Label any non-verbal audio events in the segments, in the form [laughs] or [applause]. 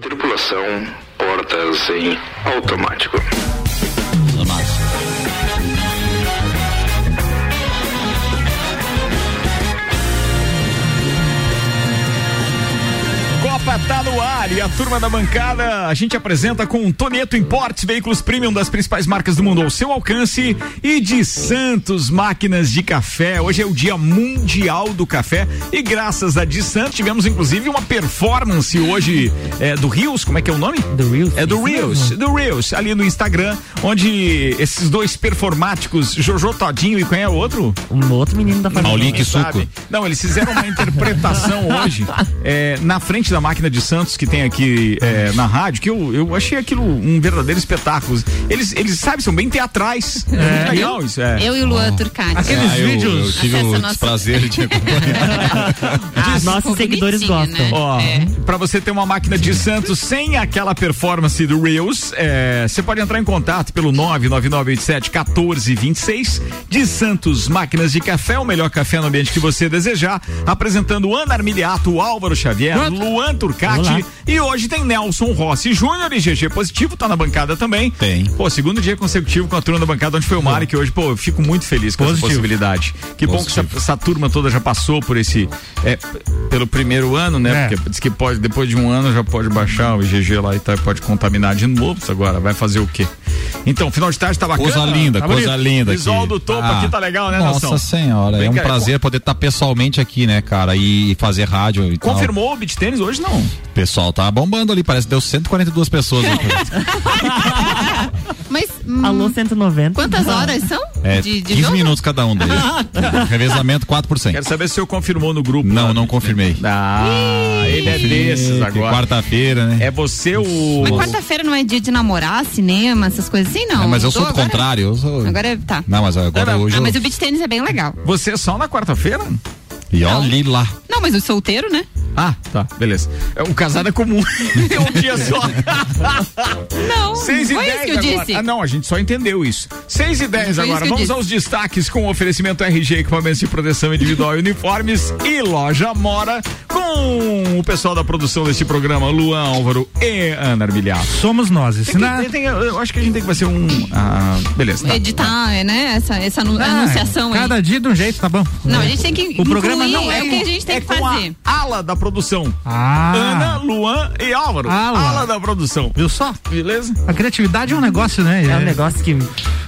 Tripulação, portas em automático. Copa tá no ar e a turma da bancada a gente apresenta com Toneto Importes, veículos premium das principais marcas do mundo ao seu alcance e de Santos Máquinas de Café. Hoje é o dia mundial do café e graças a de Santos tivemos inclusive uma performance hoje é, do Rios, como é que é o nome? Do Reels. É do Reels, do Reels, ali no Instagram, onde esses dois performáticos, Jojo Todinho e quem é o outro? Um outro menino da família. Paulinho que Sabe? suco. Não, eles fizeram uma interpretação [laughs] hoje é, na frente da máquina de Santos que tem aqui é, na rádio, que eu, eu achei aquilo um verdadeiro espetáculo. Eles, eles sabem, são bem teatrais. É, muito legal isso. É. Eu e o Luan Turcati. Aqueles Ah, eu, vídeos. eu tive o desprazer de acompanhar. [laughs] Ah, Nossos ficou seguidores gostam. né? Ó, É. pra você ter uma máquina de Santos sem aquela performance do Reels, é, você pode entrar em contato pelo 99987 1426 de Santos Máquinas de Café, o melhor café no ambiente que você desejar, apresentando Ana Armiliato, Álvaro Xavier, Luan Turcati Olá. e hoje tem Nelson Rossi Júnior e GG Positivo, tá na bancada também. Tem. Pô, segundo dia consecutivo com a turma da bancada onde foi o Mário, que hoje, pô, eu fico muito feliz com essa Positivo. possibilidade. Que bom que essa, Positivo. essa turma toda já passou por esse, é, pelo primeiro ano, né? É. Porque diz que pode, depois de um ano já pode baixar o IgG lá e tá, pode contaminar de novo. Agora vai fazer o quê? Então, final de tarde tá bacana. Coisa linda, Tá coisa linda. Visual do topo aqui tá legal, né, Nossa Nelson? senhora, Vem é um cá, prazer poder estar pessoalmente aqui, né, cara, e fazer rádio e tal. Confirmou o beat tênis hoje não? O pessoal tá bombando ali, parece que deu 142 pessoas. né? [laughs] Mas hum, Alô 190. quantas horas são É, de, de 15 jogo? minutos cada um deles. [laughs] Revezamento 4 por 100. Quero saber se eu confirmou no grupo. Não, lá. não confirmei. Ah, ele é desses agora. Quarta-feira, né? É você o. Mas quarta-feira não é dia de namorar, cinema, essas coisas assim, não. É, mas eu sou do agora- contrário. Eu sou... Agora é- tá. Não, mas agora Era- hoje. Ah, eu- mas o beach tênis é bem legal. Você é só na quarta-feira? E olhe lá. Não, mas o solteiro, né? Ah, tá, beleza. É, O casado é comum. [laughs] é um dia só. [laughs] Não, 6 e foi 10 isso que eu agora. disse. Ah, não, a gente só entendeu isso. 6 e 10 Foi isso agora. Vamos disse. aos destaques com oferecimento RG, equipamentos de proteção individual e uniformes e loja Mora com o pessoal da produção deste programa, Luan Álvaro e Ana Armilhato. Somos nós. Tem que- na- tem- tem- eu acho que a gente tem que fazer um. Ah, beleza. tá. Editar, é, né? Essa, essa anu- Ah, anunciação aí. Cada dia de um jeito, tá bom. Não, a gente tem que O programa não é é o que a gente tem é que com fazer. a ala da produção. Ah. Ana, Luan e Álvaro. Ala. Ala da produção. Viu só? Beleza? A criatividade é um negócio, né? É um negócio que,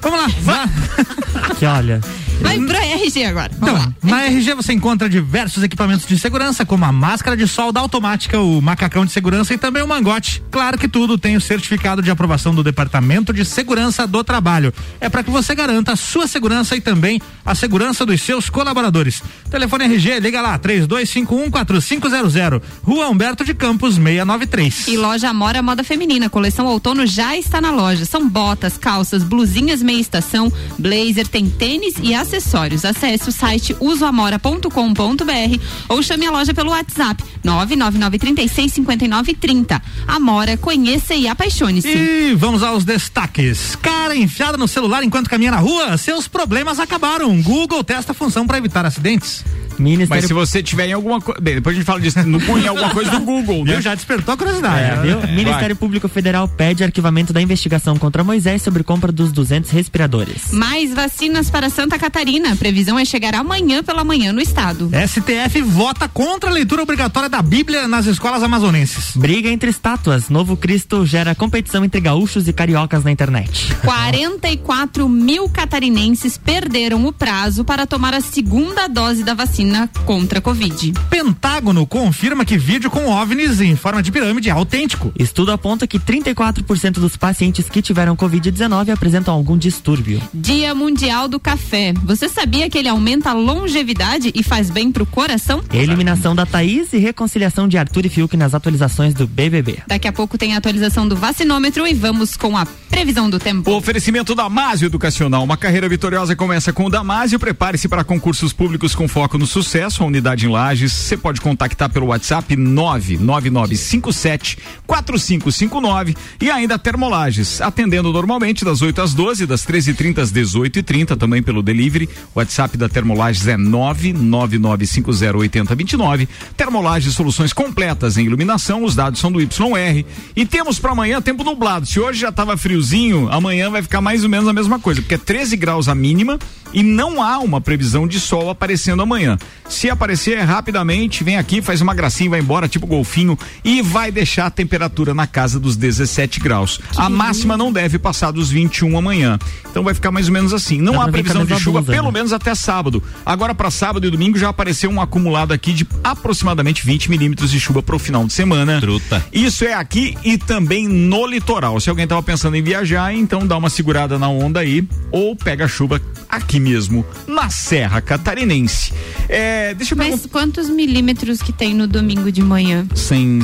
Vamos lá. Vá. [laughs] que olha. Vai pro RG agora. Vamos Então, lá. na RG você encontra diversos equipamentos de segurança, como a máscara de solda automática, o macacão de segurança e também o mangote. Claro que tudo tem o certificado de aprovação do Departamento de Segurança do Trabalho. É para que você garanta a sua segurança e também a segurança dos seus colaboradores. Telefone RG, liga lá, 32514500, Rua Humberto de Campos, 693. E loja Amora Moda Feminina, coleção outono já está na loja. São botas, calças, blusinhas meia estação, blazer, tem tênis e acessórios. Acesse o site usoamora.com.br ou chame a loja pelo WhatsApp 999365930. Amora, conheça e apaixone-se. E vamos aos destaques. Cara enfiada no celular enquanto caminha na rua, seus problemas acabaram. Google testa a função para evitar acidentes. Mas Ministério se você tiver em alguma coisa. Bem, depois a gente fala disso. No, em alguma coisa do Google, né? Viu? [laughs] Já despertou a curiosidade. É, né? viu? Ministério Público Federal pede arquivamento da investigação contra Moisés sobre compra dos 200 respiradores. Mais vacinas para Santa Catarina. A previsão é chegar amanhã pela manhã no estado. STF vota contra a leitura obrigatória da Bíblia nas escolas amazonenses. Briga entre estátuas. Novo Cristo gera competição entre gaúchos e cariocas na internet. 44 mil catarinenses perderam o prazo para tomar a segunda dose da vacina contra a Covid. Pentágono confirma que vídeo com OVNIs em forma de pirâmide é autêntico. Estudo aponta que 34% dos pacientes que tiveram Covid-19 apresentam algum distúrbio. Dia Mundial do Café. Você sabia que ele aumenta a longevidade e faz bem pro coração? Eliminação da Thaís e reconciliação de Arthur e Fiuk nas atualizações do BBB. Daqui a pouco tem a atualização do vacinômetro e vamos com a previsão do tempo. O oferecimento Damásio Educacional. Uma carreira vitoriosa começa com o Damásio. Prepare-se para concursos públicos com foco no Sucesso, a unidade em Lages. Você pode contactar pelo WhatsApp 99957 4559 e ainda Termolages, atendendo normalmente das 8 às 12, das 13h30 às 18h30, também pelo delivery. O WhatsApp da Termolages é 999508029. Termolages, soluções completas em iluminação, os dados são do YR. E temos para amanhã tempo nublado. Se hoje já estava friozinho, amanhã vai ficar mais ou menos a mesma coisa, porque é 13 graus a mínima e não há uma previsão de sol aparecendo amanhã. Se aparecer rapidamente, vem aqui, faz uma gracinha, vai embora, tipo golfinho, e vai deixar a temperatura na casa dos 17 graus. Que a máxima não deve passar dos 21 amanhã. Então vai ficar mais ou menos assim. Não há previsão de chuva, blusa, pelo né? menos até sábado. Agora, para sábado e domingo, já apareceu um acumulado aqui de aproximadamente 20 milímetros de chuva para o final de semana. Truta. Isso é aqui e também no litoral. Se alguém estava pensando em viajar, então dá uma segurada na onda aí, ou pega a chuva aqui mesmo, na Serra Catarinense. É, deixa eu Mas quantos milímetros que tem no domingo de manhã? Sem,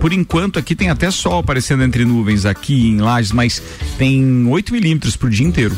por enquanto aqui tem até sol aparecendo entre nuvens aqui em Lages, mas tem 8 milímetros por dia inteiro.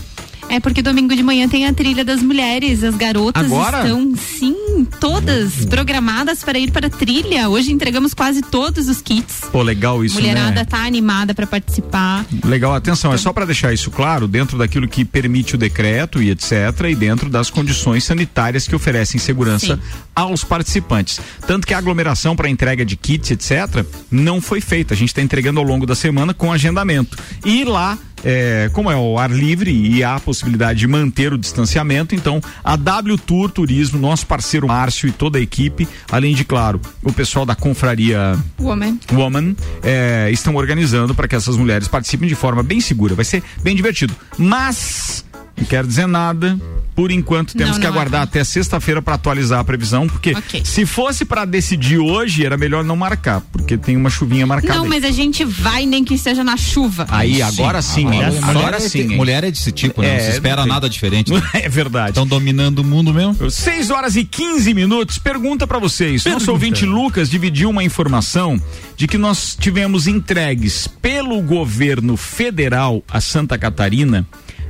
É porque domingo de manhã tem a trilha das mulheres. As garotas Agora? estão, sim, todas programadas para ir para a trilha. Hoje entregamos quase todos os kits. Pô, legal isso, Mulherada né? tá animada para participar. Legal, atenção, é só para deixar isso claro, dentro daquilo que permite o decreto e etc, e dentro das condições sanitárias que oferecem segurança sim. aos participantes. Tanto que a aglomeração para entrega de kits, etc, não foi feita. A gente está entregando ao longo da semana com agendamento. E lá é, como é o ar livre e há a possibilidade de manter o distanciamento, então a W Tour Turismo, nosso parceiro Márcio e toda a equipe, além de, claro, o pessoal da confraria Woman, Woman é, estão organizando para que essas mulheres participem de forma bem segura. Vai ser bem divertido. Mas não quero dizer nada. Por enquanto temos não, que não aguardar até sexta-feira para atualizar a previsão, porque okay. se fosse para decidir hoje, era melhor não marcar, porque tem uma chuvinha marcada. Não, aí. mas a gente vai nem que seja na chuva. Aí, sim. agora sim, agora, agora é sim. Mulher é desse tipo, né? É, não se espera nada diferente. Né? [laughs] É verdade. Estão dominando o mundo mesmo. 6 horas e 15 minutos. Pergunta para vocês. Pergunta. Nosso ouvinte Lucas dividiu uma informação de que nós tivemos entregues pelo governo federal a Santa Catarina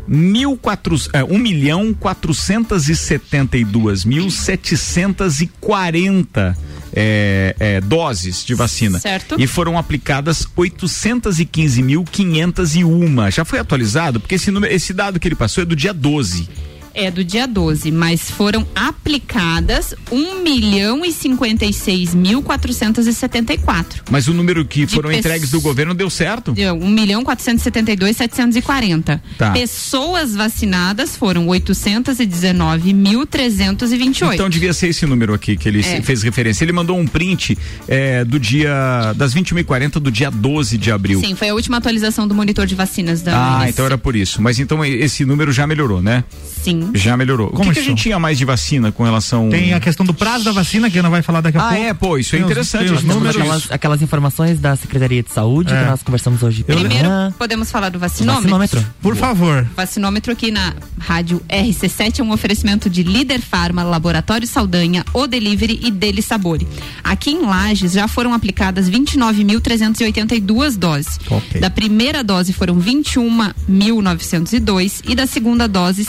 mil quatro, é, um milhão quatrocentas e setenta e duas mil setecentas e quarenta é, é, doses de vacina. Certo. E foram aplicadas 815.501. Já foi atualizado? Porque esse, número, esse dado que ele passou é do dia 12 é do dia 12, mas foram aplicadas 1 milhão e 56 mil 474. Mas o número que foram entregues do governo deu certo? Deu 1 milhão 472 740. Tá. Pessoas vacinadas foram 819 mil 328. Então devia ser esse número aqui que ele é. fez referência. Ele mandou um print é, do dia das 21h40 do dia 12 de abril. Sim, foi a última atualização do monitor de vacinas da Ah, então era por isso. Mas então esse número já melhorou, né? Sim. Já melhorou. Como o que, que a gente tinha mais de vacina com relação. Tem a questão do prazo da vacina, que não vai falar daqui a ah, pouco. Ah, é, pô, isso é interessante. Os, números. Aquelas, aquelas, informações da Secretaria de Saúde é. que nós conversamos hoje. Primeiro, podemos falar do vacinômetro? Vacinômetro. Por favor. Vacinômetro aqui na rádio RC7 é um oferecimento de Líder Farma, Laboratório Saldanha, O Delivery e Dele Sabore. Aqui em Lages já foram aplicadas 29.382 doses. Okay. Da primeira dose foram 21.902 e da segunda dose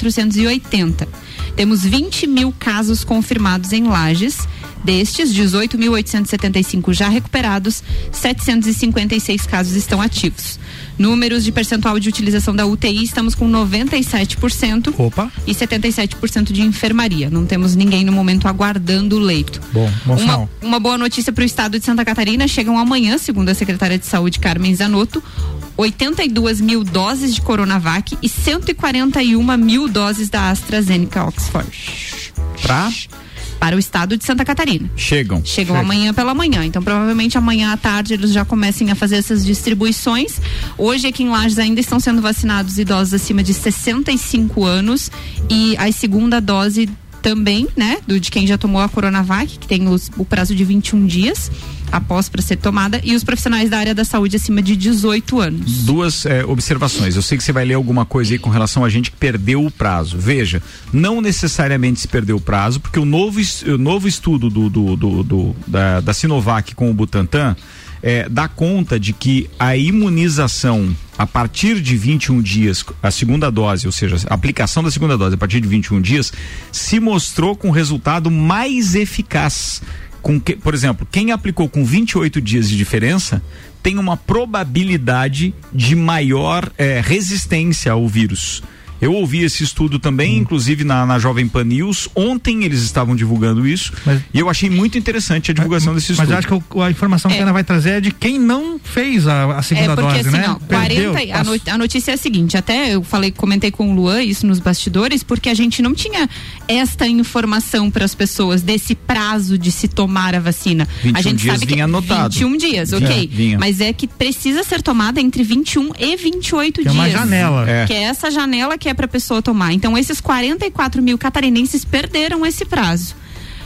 7.480. Temos 20 mil casos confirmados em Lages. Destes, 18.875 já recuperados, 756 casos estão ativos. Números de percentual de utilização da UTI, estamos com 97% Opa. e 77% de enfermaria. Não temos ninguém no momento aguardando o leito. Bom, bom uma, uma boa notícia para o estado de Santa Catarina: chegam amanhã, segundo a secretária de Saúde Carmen Zanotto, 82 mil doses de Coronavac e 141 mil doses da AstraZeneca Oxford. Pra? Para o estado de Santa Catarina. Chegam. Chegam Chega. amanhã pela manhã. Então, provavelmente amanhã à tarde eles já comecem a fazer essas distribuições. Hoje, aqui em Lages, ainda estão sendo vacinados idosos acima de 65 anos e a segunda dose também, né, do de quem já tomou a Coronavac, que tem os, o prazo de 21 dias após para ser tomada e os profissionais da área da saúde acima de 18 anos. Duas é, observações. Eu sei que você vai ler alguma coisa aí com relação a gente que perdeu o prazo. Veja, não necessariamente se perdeu o prazo, porque o novo, o novo estudo do, do, do, do da, da Sinovac com o Butantan é, dá conta de que a imunização a partir de 21 dias, a segunda dose, ou seja, a aplicação da segunda dose a partir de 21 dias, se mostrou com resultado mais eficaz. Com que, por exemplo, quem aplicou com 28 dias de diferença tem uma probabilidade de maior eh, resistência ao vírus. Eu ouvi esse estudo também, hum. inclusive na, na Jovem Pan News. Ontem eles estavam divulgando isso mas, e eu achei muito interessante a divulgação mas, desse estudo. Mas eu acho que o, a informação é. que a Ana vai trazer é de quem não fez a, a segunda é porque, dose, assim, né? Ó, 40, a, no, a notícia é a seguinte, até eu falei, comentei com o Luan isso nos bastidores, porque a gente não tinha esta informação para as pessoas desse prazo de se tomar a vacina. 21 a gente dias sabe vinha que anotado. 21 dias, ok. Vinha. Mas é que precisa ser tomada entre 21 e 28 Tem dias. É uma janela. É. Que é essa janela que é para a pessoa tomar. Então, esses 44 mil catarinenses perderam esse prazo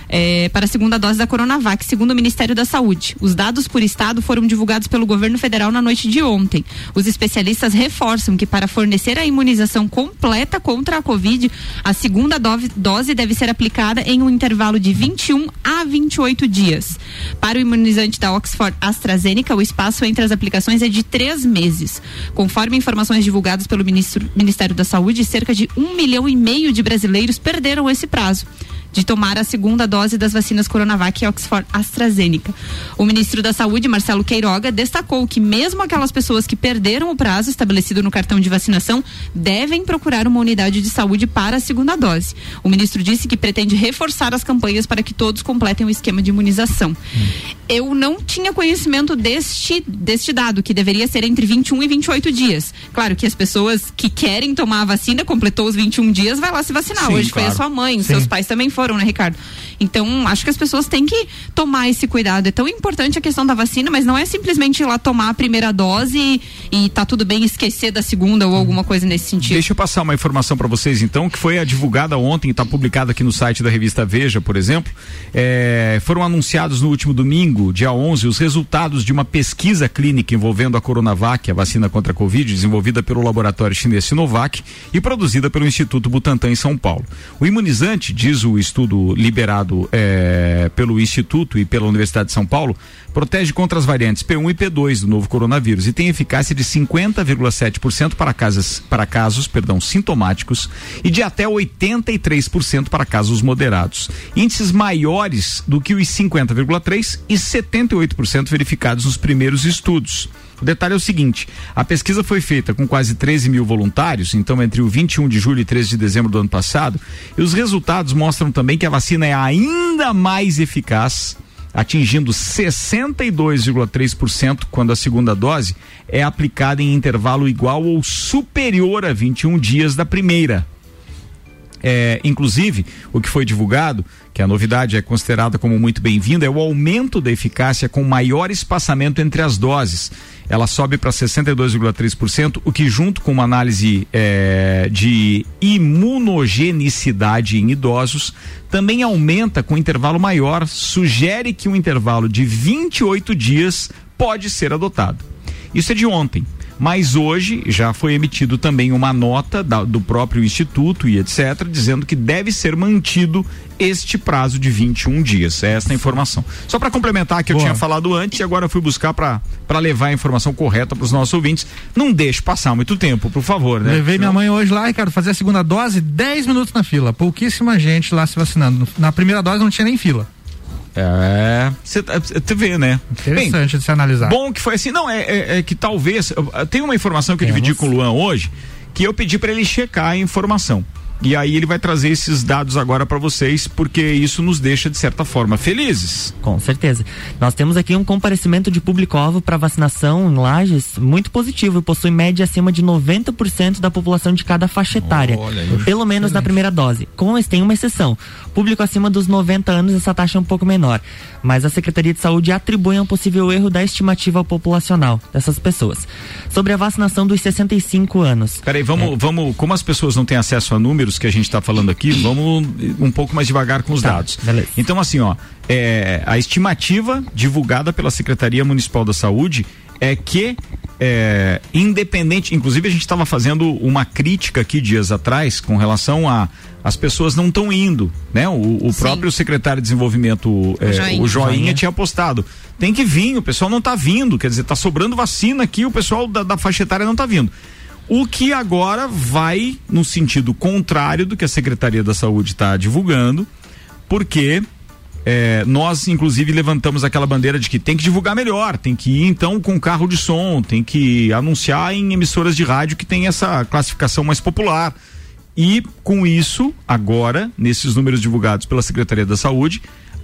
é, para a segunda dose da Coronavac, segundo o Ministério da Saúde. Os dados por estado foram divulgados pelo governo federal na noite de ontem. Os especialistas reforçam que para fornecer a imunização completa contra a Covid, a segunda dose deve ser aplicada em um intervalo de 21 a 28 dias. Para o imunizante da Oxford AstraZeneca, o espaço entre as aplicações é de três meses. Conforme informações divulgadas pelo ministro, Ministério da Saúde, cerca de um milhão e meio de brasileiros perderam esse prazo de tomar a segunda dose das vacinas Coronavac e Oxford AstraZeneca. O ministro da Saúde, Marcelo Queiroga, destacou que mesmo aquelas pessoas que perderam o prazo estabelecido no cartão de vacinação devem procurar uma unidade de saúde para a segunda dose. O ministro disse que pretende reforçar as campanhas para que todos completem o esquema de imunização. Hum. Eu não tinha conhecimento deste, deste dado, que deveria ser entre 21 e 28 dias. Claro que as pessoas que querem tomar a vacina, completou os 21 dias, vai lá se vacinar. Sim, Hoje claro. foi a sua mãe, os seus pais também foram foram, né, Ricardo? Então, acho que as pessoas têm que tomar esse cuidado. É tão importante a questão da vacina, mas não é simplesmente ir lá tomar a primeira dose e, e tá tudo bem esquecer da segunda ou alguma coisa nesse sentido. Deixa eu passar uma informação para vocês, então, que foi divulgada ontem, está publicada aqui no site da revista Veja, por exemplo. É, foram anunciados no último domingo, dia 11, os resultados de uma pesquisa clínica envolvendo a Coronavac, a vacina contra a Covid, desenvolvida pelo laboratório chinês Sinovac e produzida pelo Instituto Butantan em São Paulo. O imunizante, diz o estudo liberado é, pelo Instituto e pela Universidade de São Paulo, protege contra as variantes P1 e P2 do novo coronavírus e tem eficácia de 50,7% para casos, para casos perdão, sintomáticos e de até 83% para casos moderados. Índices maiores do que os 50,3% e 78% verificados nos primeiros estudos. O detalhe é o seguinte: a pesquisa foi feita com quase 13 mil voluntários, então entre o 21 de julho e 13 de dezembro do ano passado, e os resultados mostram também que a vacina é ainda mais eficaz atingindo 62,3% quando a segunda dose é aplicada em intervalo igual ou superior a 21 dias da primeira. É, inclusive, o que foi divulgado, que a novidade é considerada como muito bem-vinda, é o aumento da eficácia com maior espaçamento entre as doses. Ela sobe para 62,3%, o que, junto com uma análise é, de imunogenicidade em idosos, também aumenta com intervalo maior, sugere que um intervalo de 28 dias pode ser adotado. Isso é de ontem. Mas hoje já foi emitido também uma nota da, do próprio Instituto e etc., dizendo que deve ser mantido este prazo de 21 dias. É essa a informação. Só para complementar que eu tinha falado antes e agora fui buscar para levar a informação correta para os nossos ouvintes. Não deixe passar muito tempo, por favor, né? Levei minha mãe hoje lá, Ricardo, fazer a segunda dose, 10 minutos na fila. Pouquíssima gente lá se vacinando. Na primeira dose não tinha nem fila. É, você tá, vê, né? Interessante Bem, de se analisar. Bom que foi assim, não, é, é, é que talvez, tem uma informação que eu dividi com o Luan hoje, que eu pedi para ele checar a informação. E aí ele vai trazer esses dados agora para vocês, porque isso nos deixa de certa forma felizes. Com certeza. Nós temos aqui um comparecimento de público-alvo para vacinação em Lages muito positivo e possui média acima de 90% da população de cada faixa etária, pelo menos na primeira dose. Com tem uma exceção. Público acima dos 90 anos essa taxa é um pouco menor, mas a Secretaria de Saúde atribui um possível erro da estimativa populacional dessas pessoas. Sobre a vacinação dos 65 anos. Peraí, vamos, é. vamos, como as pessoas não têm acesso a números números que a gente está falando aqui, vamos um pouco mais devagar com os tá, dados. Beleza. Então, assim, ó, é, a estimativa divulgada pela Secretaria Municipal da Saúde é que é, independente, inclusive a gente estava fazendo uma crítica aqui dias atrás com relação a as pessoas não estão indo, né? O, o próprio secretário de desenvolvimento, é, Joinha. o Joinha, Joinha. tinha postado. Tem que vir, o pessoal não está vindo, quer dizer, está sobrando vacina aqui, o pessoal da, da faixa etária não está vindo. O que agora vai no sentido contrário do que a Secretaria da Saúde está divulgando, porque é, nós, inclusive, levantamos aquela bandeira de que tem que divulgar melhor, tem que ir então com carro de som, tem que anunciar em emissoras de rádio que tem essa classificação mais popular. E com isso, agora, nesses números divulgados pela Secretaria da Saúde,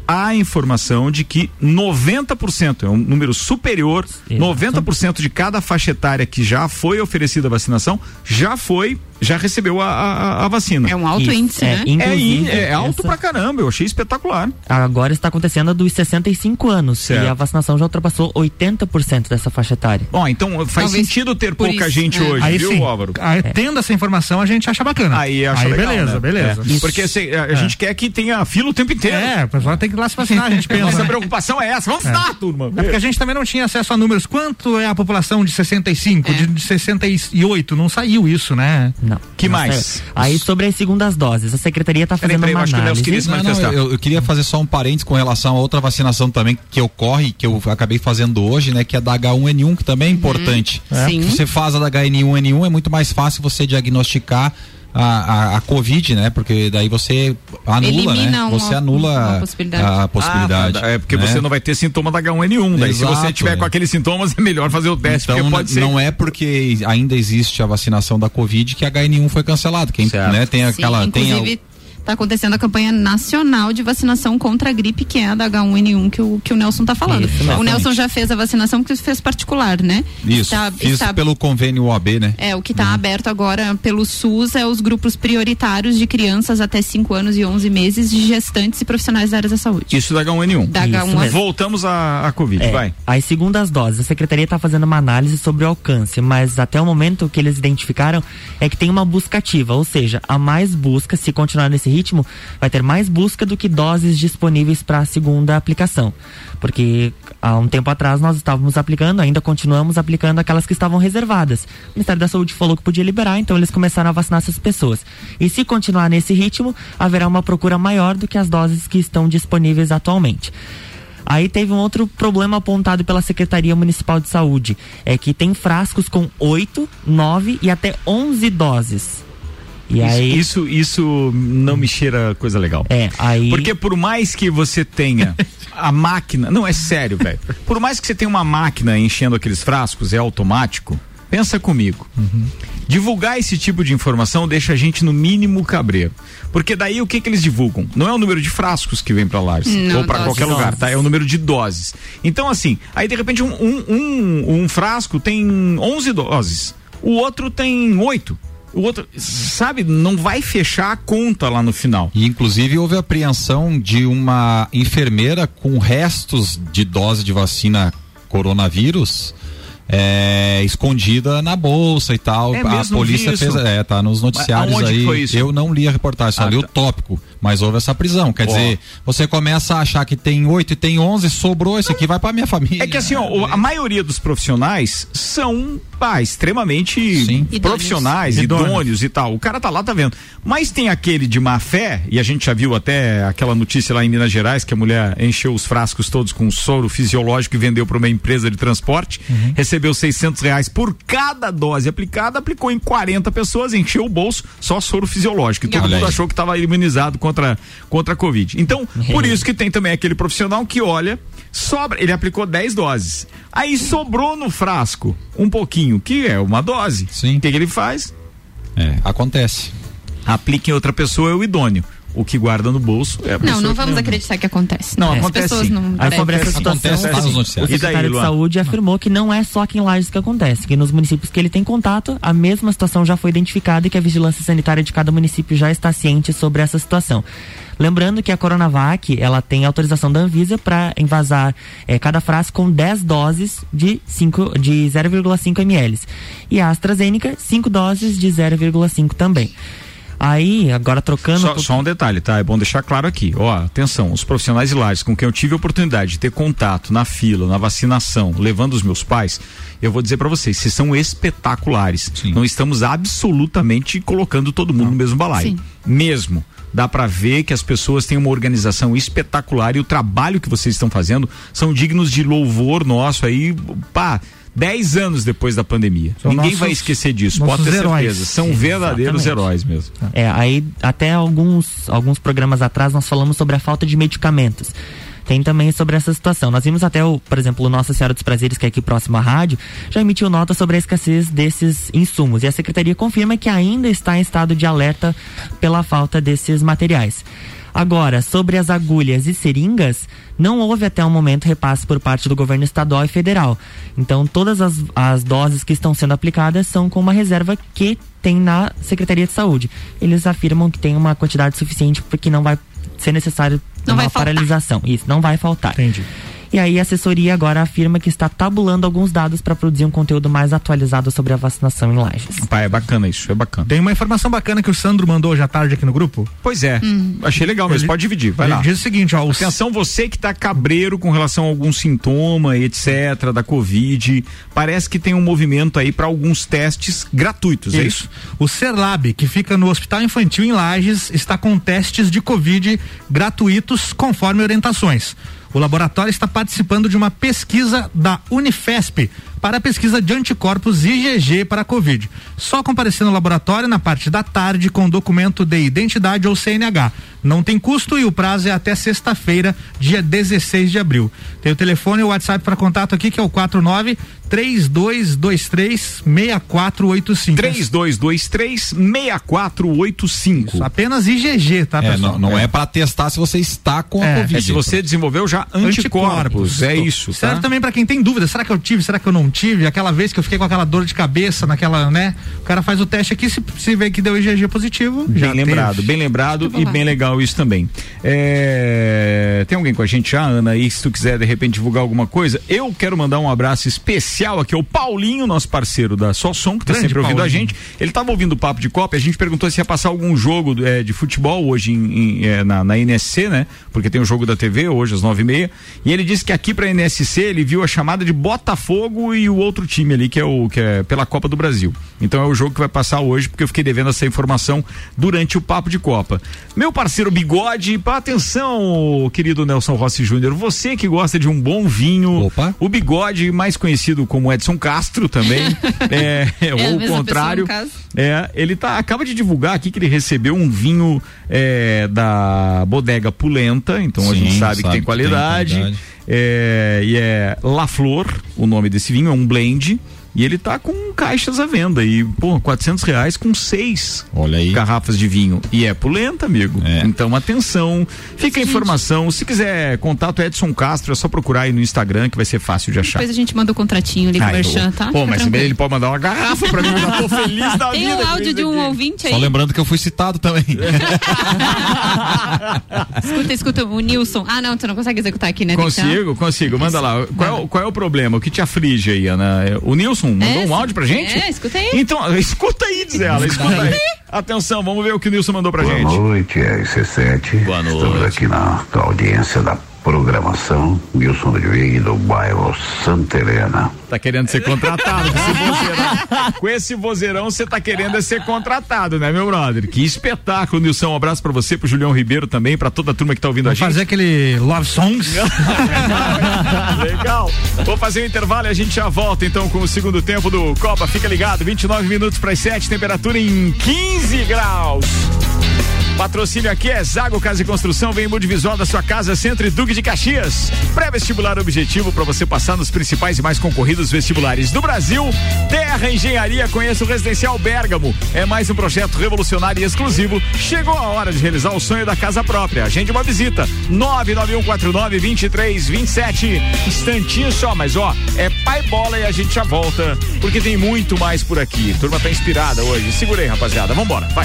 há a informação de que 90%, é um número superior, Exato. 90% de cada faixa etária que já foi oferecida a vacinação já foi, já recebeu a, a, a vacina. É um alto Isso, índice, é, né? É, é alto essa- pra caramba, eu achei espetacular. Agora está acontecendo a dos 65 anos Certo. e a vacinação já ultrapassou 80% dessa faixa etária. Bom, então faz Talvez sentido ter pouca isso, gente é. hoje, Aí viu, sim, Álvaro? aí, tendo essa informação a gente acha bacana. Aí acha legal, beleza, né? beleza. É. Porque se- a, a gente quer que tenha fila o tempo inteiro. É, o pessoal tem que ir lá se vacinar, a gente [laughs] pensa. Nossa né? preocupação é essa. Vamos dar, turma. É porque a gente também não tinha acesso a números. Quanto é a população de 65, É. de, de 68? Não saiu isso, né? Não. Que não mais? saiu. Aí sobre as segundas doses, a secretaria está Peraí, fazendo peraí, eu uma acho que análise. queria se Não, não, eu, eu queria fazer só um parênteses com relação a outra vacinação também que ocorre, que eu acabei fazendo hoje, né? Que é da H1N1, que também é importante. Sim. Se você faz a da H1N1, é muito mais fácil você diagnosticar a, a, a Covid, né? Porque daí você anula, Elimina né? uma- Você anula possibilidade. a possibilidade. Ah, é porque né? você não vai ter sintoma da H1N1. Daí se você Exato, tiver é. com aqueles sintomas, é melhor fazer o teste, Então, porque pode ser. não é porque ainda existe a vacinação da Covid que a H1N1 foi cancelado. Quem, né, tem Sim, aquela. tem está acontecendo a campanha nacional de vacinação contra a gripe, que é a da H1N1 que o, que o Nelson está falando. Isso, o. Nelson já fez a vacinação porque fez particular, né? Isso, Está- fiz está- pelo convênio OAB, né? É, o que está aberto agora pelo SUS é os grupos prioritários de crianças até 5 anos e 11 meses, de gestantes e profissionais da área da saúde. Isso da H1N1. Da Isso H1 mesmo. Voltamos à, à Covid, É, vai. As segundas doses, a secretaria está fazendo uma análise sobre o alcance, mas até o momento o que eles identificaram é que tem uma busca ativa, ou seja, há mais busca, se continuar nesse ritmo, vai ter mais busca do que doses disponíveis para a segunda aplicação. Porque há um tempo atrás nós estávamos aplicando, ainda continuamos aplicando aquelas que estavam reservadas. O Ministério da Saúde falou que podia liberar, então eles começaram a vacinar essas pessoas. E se continuar nesse ritmo, haverá uma procura maior do que as doses que estão disponíveis atualmente. Aí teve um outro problema apontado pela Secretaria Municipal de Saúde, é que tem frascos com 8, 9 e até 11 doses. E aí Isso, isso, isso não me cheira coisa legal. é, aí Porque por mais que você tenha a máquina. Não, é sério, velho. Por mais que você tenha uma máquina enchendo aqueles frascos, é automático. Pensa comigo. Divulgar esse tipo de informação deixa a gente no mínimo cabreiro. Porque daí o que que eles divulgam? Não é o número de frascos que vem pra lá ou pra doses. qualquer lugar, tá? É o número de doses. Então assim, aí de repente um, um, um, um frasco tem 11 doses, o outro tem 8. O outro, sabe, não vai fechar a conta lá no final. E inclusive houve apreensão de uma enfermeira com restos de dose de vacina coronavírus. É, escondida na bolsa e tal. É a polícia fez, é, tá nos noticiários aí. foi isso? Eu não li a reportagem, só Ah, li o tá. tópico, mas houve essa prisão. Quer Ó. dizer, você começa a achar que tem oito e tem onze, sobrou esse aqui vai pra minha família. É que assim, ó, o- a maioria dos profissionais são pá, extremamente Sim. profissionais, Idôneos. idôneos. e tal. O cara tá lá, tá vendo. Mas tem aquele de má fé, e a gente já viu até aquela notícia lá em Minas Gerais, que a mulher encheu os frascos todos com soro fisiológico e vendeu para uma empresa de transporte, Uhum. recebeu 600 reais por cada dose aplicada, aplicou em 40 pessoas, encheu o bolso, só soro fisiológico. E todo Olha mundo aí. achou que estava imunizado contra, contra a Covid. Então, por isso que tem também aquele profissional que olha, sobra, ele aplicou 10 doses. Aí sobrou no frasco um pouquinho, que é uma dose. Sim. O que, que ele faz? É, acontece. Aplica em outra pessoa é o idôneo. O que guarda no bolso é a pessoa Não, não que vamos acreditar que acontece. Não, né? As acontece pessoas sim. não Aí sobre essa Acontece- situação, acontece, o noticiários. E daí, secretário de saúde afirmou que não é só aqui em Lages que acontece, que nos municípios que ele tem contato, a mesma situação já foi identificada e que a vigilância sanitária de cada município já está ciente sobre essa situação. Lembrando que a Coronavac, ela tem autorização da Anvisa para envasar eh, cada frasco com 10 doses de, 5, de 0,5 ml. E a AstraZeneca, 5 doses de 0,5 também. Aí, agora trocando. Só, só, um detalhe, tá? É bom deixar claro aqui. Ó, atenção, os profissionais de com quem eu tive a oportunidade de ter contato na fila, na vacinação, levando os meus pais, eu vou dizer para vocês, vocês são espetaculares. Sim. Não estamos absolutamente colocando todo mundo Não. no mesmo balaio. Sim. Mesmo dá para ver que as pessoas têm uma organização espetacular e o trabalho que vocês estão fazendo são dignos de louvor nosso aí, pá, dez anos depois da pandemia. São Ninguém nossos, vai esquecer disso, pode ter heróis. certeza. São Sim, verdadeiros exatamente. heróis mesmo. É, aí até alguns, alguns programas atrás nós falamos sobre a falta de medicamentos tem também sobre essa situação. Nós vimos até, o, por exemplo, o Nossa Senhora dos Prazeres, que é aqui próximo à rádio, já emitiu nota sobre a escassez desses insumos. E a Secretaria confirma que ainda está em estado de alerta pela falta desses materiais. Agora, sobre as agulhas e seringas, não houve até o momento repasse por parte do governo estadual e federal. Então, todas as, as doses que estão sendo aplicadas são com uma reserva que tem na Secretaria de Saúde. Eles afirmam que tem uma quantidade suficiente porque não vai ser necessário não uma paralisação. Isso, não vai faltar. Entendi. E aí a assessoria agora afirma que está tabulando alguns dados para produzir um conteúdo mais atualizado sobre a vacinação em Lages. Pai, é bacana isso, é bacana. Tem uma informação bacana que o Sandro mandou hoje à tarde aqui no grupo. Pois é, hum. achei legal, mas ele, pode dividir, vai lá. diz o seguinte, ó. Atenção, você que está cabreiro com relação a algum sintoma, etc, da Covid, parece que tem um movimento aí para alguns testes gratuitos, isso. é isso? O Serlab, que fica no Hospital Infantil em Lages, está com testes de Covid gratuitos conforme orientações. O laboratório está participando de uma pesquisa da Unifesp para a pesquisa de anticorpos IgG para a Covid. Só comparecer no laboratório na parte da tarde com documento de identidade ou CNH. Não tem custo e o prazo é até sexta-feira, dia 16 de abril. Tem o telefone e o WhatsApp para contato aqui que é o 49 3223 6485. 3223 6485. apenas IgG, tá, é, pessoal? Não, não é, é para testar se você está com é, a Covid. É se você desenvolveu já anticorpos. anticorpos. É isso. Serve tá? também para quem tem dúvida. Será que eu tive? Será que eu não tive? Aquela vez que eu fiquei com aquela dor de cabeça, naquela, né? O cara faz o teste aqui, se, se vê que deu IgG positivo. Bem lembrado, teve. bem lembrado e bem legal isso também. É, tem alguém com a gente já, Ana? E se tu quiser de repente divulgar alguma coisa, eu quero mandar um abraço especial aqui ao Paulinho, nosso parceiro da Som, que está sempre ouvindo Paulinho. a gente. Ele estava ouvindo o papo de Copa, a gente perguntou se ia passar algum jogo é, de futebol hoje em, em, é, na, na NSC, né? Porque tem o jogo da TV hoje às nove e meia. E ele disse que aqui para NSC ele viu a chamada de Botafogo e o outro time ali, que é o que é pela Copa do Brasil. Então é o jogo que vai passar hoje, porque eu fiquei devendo essa informação durante o papo de Copa. Meu parceiro Bigode, atenção, querido Nelson Rossi Júnior, você que gosta de um bom vinho, Opa. o Bigode, mais conhecido como Edson Castro também, [laughs] é, é, ou o contrário, é, ele tá, acaba de divulgar aqui que ele recebeu um vinho é, da bodega Pulenta, então Sim, a gente sabe, sabe que tem qualidade. Que tem qualidade. É, e é La Flor, o nome desse vinho, é um blend. E ele tá com caixas à venda e, pô, 400 reais com seis Olha aí. garrafas de vinho. E é pulenta, amigo. É. Então, atenção, fica a informação. Se quiser contato Edson Castro, é só procurar aí no Instagram que vai ser fácil de achar. Depois a gente manda o contratinho ali pro Merchan, tá? Pô, mas ele pode mandar uma garrafa pra mim, eu já tô [laughs] feliz da Tem vida. Tem um áudio de um aqui. ouvinte aí. Só lembrando que eu fui citado também. [laughs] escuta, escuta, o Nilson. Ah, não, tu não consegue executar aqui, né? Consigo, consigo. Manda lá. Qual é, qual é o problema? O que te aflige aí, Ana? O Nilson mandou é, um áudio pra gente? É, escuta aí. Então, [laughs] escuta aí, diz ela. Escuta aí. Atenção, vamos ver o que o Nilson mandou pra Boa gente. Boa noite, é RC7. Boa noite. Estamos aqui na, na audiência da programação Wilson Ludwig do bairro Santa Helena. Tá querendo ser contratado com esse vozeirão. com esse vozeirão você tá querendo é ser contratado, né, meu brother? Que espetáculo, Nilson. Um abraço pra você, pro Julião Ribeiro também, pra toda a turma que tá ouvindo Vou a gente. fazer aquele Love Songs. [laughs] Legal. Vou fazer o um intervalo e a gente já volta então com o segundo tempo do Copa. Fica ligado, 29 minutos para as 7, temperatura em 15 graus. Patrocínio aqui é Zago Casa e Construção, vem visual da sua casa, Centro e Duque de Caxias. Pré-vestibular objetivo para você passar nos principais e mais concorridos vestibulares do Brasil. Terra Engenharia, conheça o Residencial Bergamo. É mais um projeto revolucionário e exclusivo. Chegou a hora de realizar o sonho da casa própria. Agende uma visita. 991492327. Instantinho só, mas ó, é pai bola e a gente já volta, porque tem muito mais por aqui. turma tá inspirada hoje. Segura aí, rapaziada. Vambora, vai.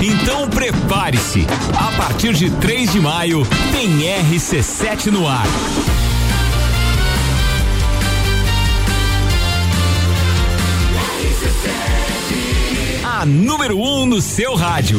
Então prepare-se. A partir de 3 de maio tem RC7 no ar. A número 1 um no seu rádio.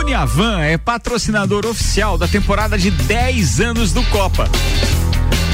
Uniavan é patrocinador oficial da temporada de 10 anos do Copa.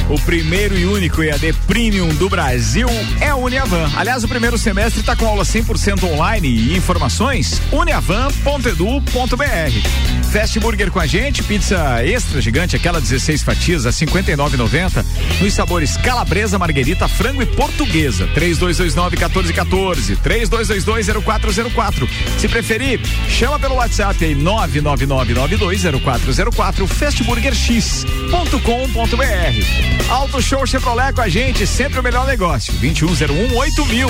O primeiro e único EAD Premium do Brasil é a Uniavan. Aliás, o primeiro semestre está com aula 100% online e informações uniavan.edu.br. Fast Burger com a gente, pizza extra gigante, aquela 16 fatias a 59,90 nos sabores calabresa, marguerita, frango e portuguesa. 3229 1414 32220404. Se preferir, chama pelo WhatsApp aí 999920404 fastburgerx.com.br. Auto Show Chevrolet com a gente, sempre o melhor negócio. 2101 8000.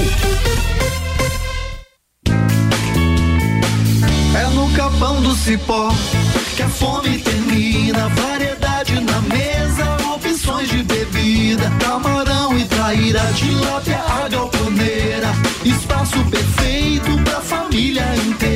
É no capão do cipó que a fome termina. Variedade na mesa, opções de bebida. Camarão e traíra, tilápia, a galponeira. Espaço perfeito pra família inteira.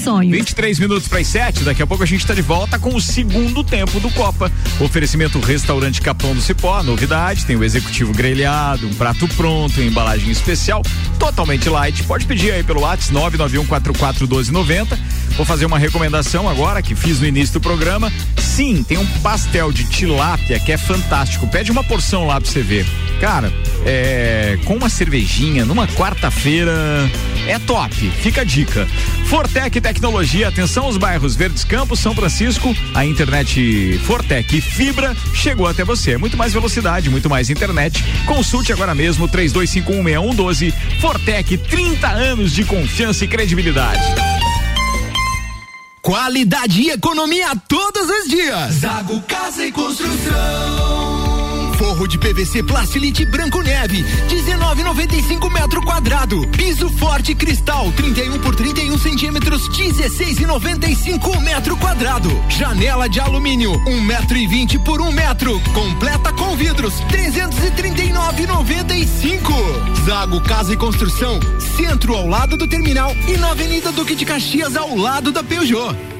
sonhos. 23 minutos para as 7, daqui a pouco a gente está de volta com o segundo tempo do Copa. Oferecimento Restaurante Capão do Cipó, novidade, tem o executivo grelhado, um prato pronto, embalagem especial, totalmente light. Pode pedir aí pelo WhatsApp 991441290. Vou fazer uma recomendação agora que fiz no início do programa. Sim, tem um pastel de tilápia que é fantástico. Pede uma porção lá pra você ver. Cara, é, com uma cervejinha numa quarta-feira é top. Fica a dica. Fortec Tecnologia, atenção aos bairros Verdes Campos, São Francisco, a internet Fortec Fibra chegou até você. Muito mais velocidade, muito mais internet. Consulte agora mesmo 32516112. Fortec, 30 anos de confiança e credibilidade. Qualidade e economia todos os dias. Zago Casa e Construção. Forro de PVC Plastilite Branco Neve, 19,95 metro quadrado. Piso forte cristal, 31 por 31 centímetros, 16,95 metro quadrado. Janela de alumínio, 1 metro e 20 por 1 metro. Completa com vidros, 339,95. Zago Casa e Construção, centro ao lado do terminal e na Avenida Duque de Caxias ao lado da Peugeot.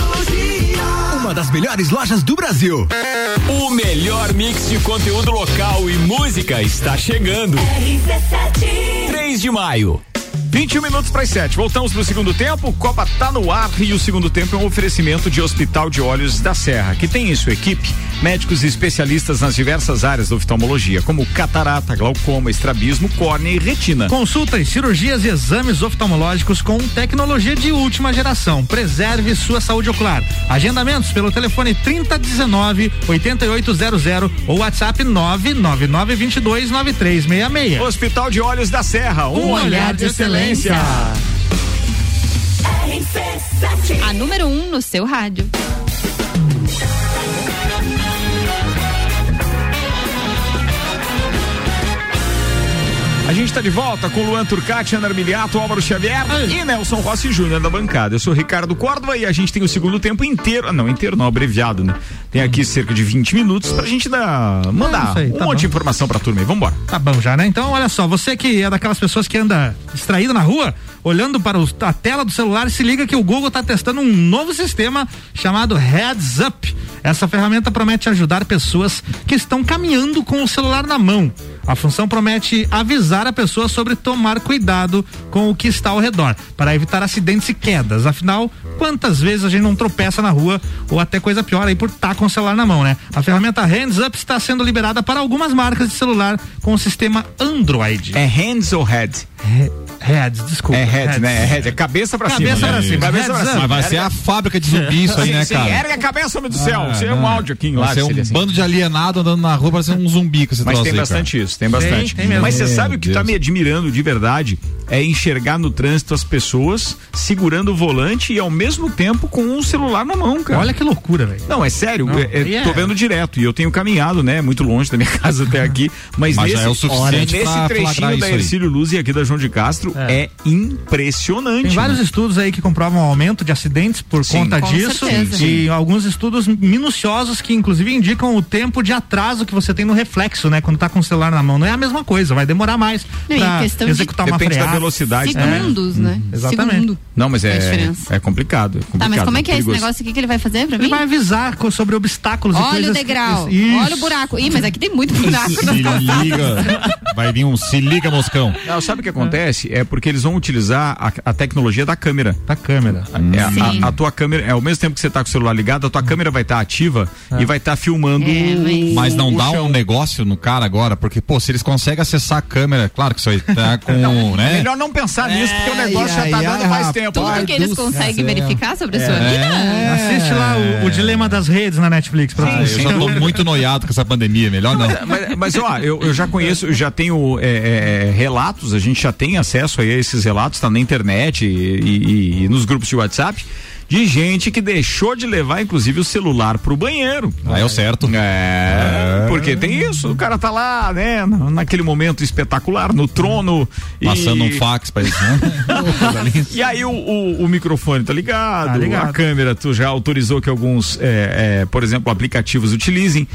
Uma das melhores lojas do Brasil. O melhor mix de conteúdo local e música está chegando. 3 de maio. 21 minutos para as 7. Voltamos para o segundo tempo. Copa tá no ar e o segundo tempo é um oferecimento de Hospital de Olhos da Serra, que tem em sua equipe médicos e especialistas nas diversas áreas da oftalmologia, como catarata, glaucoma, estrabismo, córnea e retina. Consultas, cirurgias e exames oftalmológicos com tecnologia de última geração. Preserve sua saúde ocular. Agendamentos pelo telefone 3019 8800 ou WhatsApp 99922 9366. Hospital de Olhos da Serra, um, olhar de excelência. A número 1 um no seu rádio. A gente está de volta com Luan Turcati, Ana Armiliato, Álvaro Xavier e Nelson Rossi Júnior da bancada. Eu sou Ricardo Córdova e a gente tem o segundo tempo inteiro. ah, Não, inteiro não, abreviado, né? Tem aqui cerca de 20 minutos pra gente dar, mandar isso aí, um tá monte de informação pra turma aí. Vambora. Tá bom já, né? Então, olha só, você que é daquelas pessoas que anda distraído na rua, olhando para o- a tela do celular, se liga que o Google está testando um novo sistema chamado Heads Up. Essa ferramenta promete ajudar pessoas que estão caminhando com o celular na mão. A função promete avisar a pessoa sobre tomar cuidado com o que está ao redor, para evitar acidentes e quedas. Afinal, quantas vezes a gente não tropeça na rua ou até coisa pior aí por estar com o celular na mão, né? A ferramenta Hands Up está sendo liberada para algumas marcas de celular com o sistema Android. É hands ou head? Heads, desculpa. É head, Heads. né? É head, é cabeça pra Cabeça cima. pra cima. Cabeça pra cima. Mas vai ser a fábrica de zumbi isso aí, Sim, né, sim, cara? ergue a cabeça, homem do céu. Ah, Isso é um áudio aqui em Vai lá. ser um assim. bando de alienado andando na rua, parecendo um zumbi com esse Mas tem aí, bastante cara. isso, tem bastante. tem mesmo. Mas você sabe o que tá Deus. me admirando de verdade é enxergar no trânsito as pessoas segurando o volante e ao mesmo tempo com um celular na mão, cara. Olha que loucura, velho. Não, é sério, Não, é- é- aí é- tô vendo direto e eu tenho caminhado, né, muito longe da minha [laughs] casa até aqui, mas, Mas já nesse, é o suficiente nesse trechinho flagrar da isso aí. Ercílio Luz e aqui da João de Castro é, É. impressionante. Tem vários estudos aí que comprovam o aumento de acidentes por Sim. conta Com disso. certeza. E alguns estudos minuciosos que inclusive indicam o tempo de atraso que você tem no reflexo, né? Quando tá com o celular na mão. Não é a mesma coisa, vai demorar mais Não, e pra questão de- executar uma Depende da freada. velocidade. Segundos, né? Exatamente. Segundo. Não, mas é, é complicado, é complicado. Tá, mas como é que é esse perigoso. negócio aqui que ele vai fazer pra Ele mim? vai avisar sobre obstáculos e Olha coisas o que- degrau, Isso. olha o buraco. Ih, mas aqui tem muito buraco. Se liga. Vai vir um se liga, moscão. Não, sabe o que acontece? É porque eles vão utilizar a, a tecnologia da câmera. Da câmera. É, a- a, a tua câmera, é ao mesmo tempo que você tá com o celular ligado, a tua câmera vai estar ativa e vai estar filmando. É, mas- Mas não o dá chão. um negócio no cara agora, porque, pô, se eles conseguem acessar a câmera, claro que isso aí tá [laughs] com, né? Melhor não pensar nisso, porque o negócio já tá ai, dando mais rapaz. tempo. Tudo né? que eles conseguem verificar sobre a sua É. vida. Assiste lá o, o Dilema das Redes na Netflix. Pra Ah, eu já tô muito noiado com essa pandemia, melhor não. Mas, mas, ó, eu, eu já conheço, eu já tenho é, é, relatos, a gente já tem acesso aí a esses relatos, tá na internet e, e- e nos grupos de WhatsApp, de gente que deixou de levar, inclusive, o celular pro banheiro. Ah, é o certo. É, porque tem isso, o cara tá lá, né, na- naquele momento espetacular, no trono. Passando e... um fax pra eles, né? [laughs] E aí o, o- o microfone tá ligado, Tá ligado. a câmera tu já autorizou que alguns, é, é, por exemplo, aplicativos utilizem.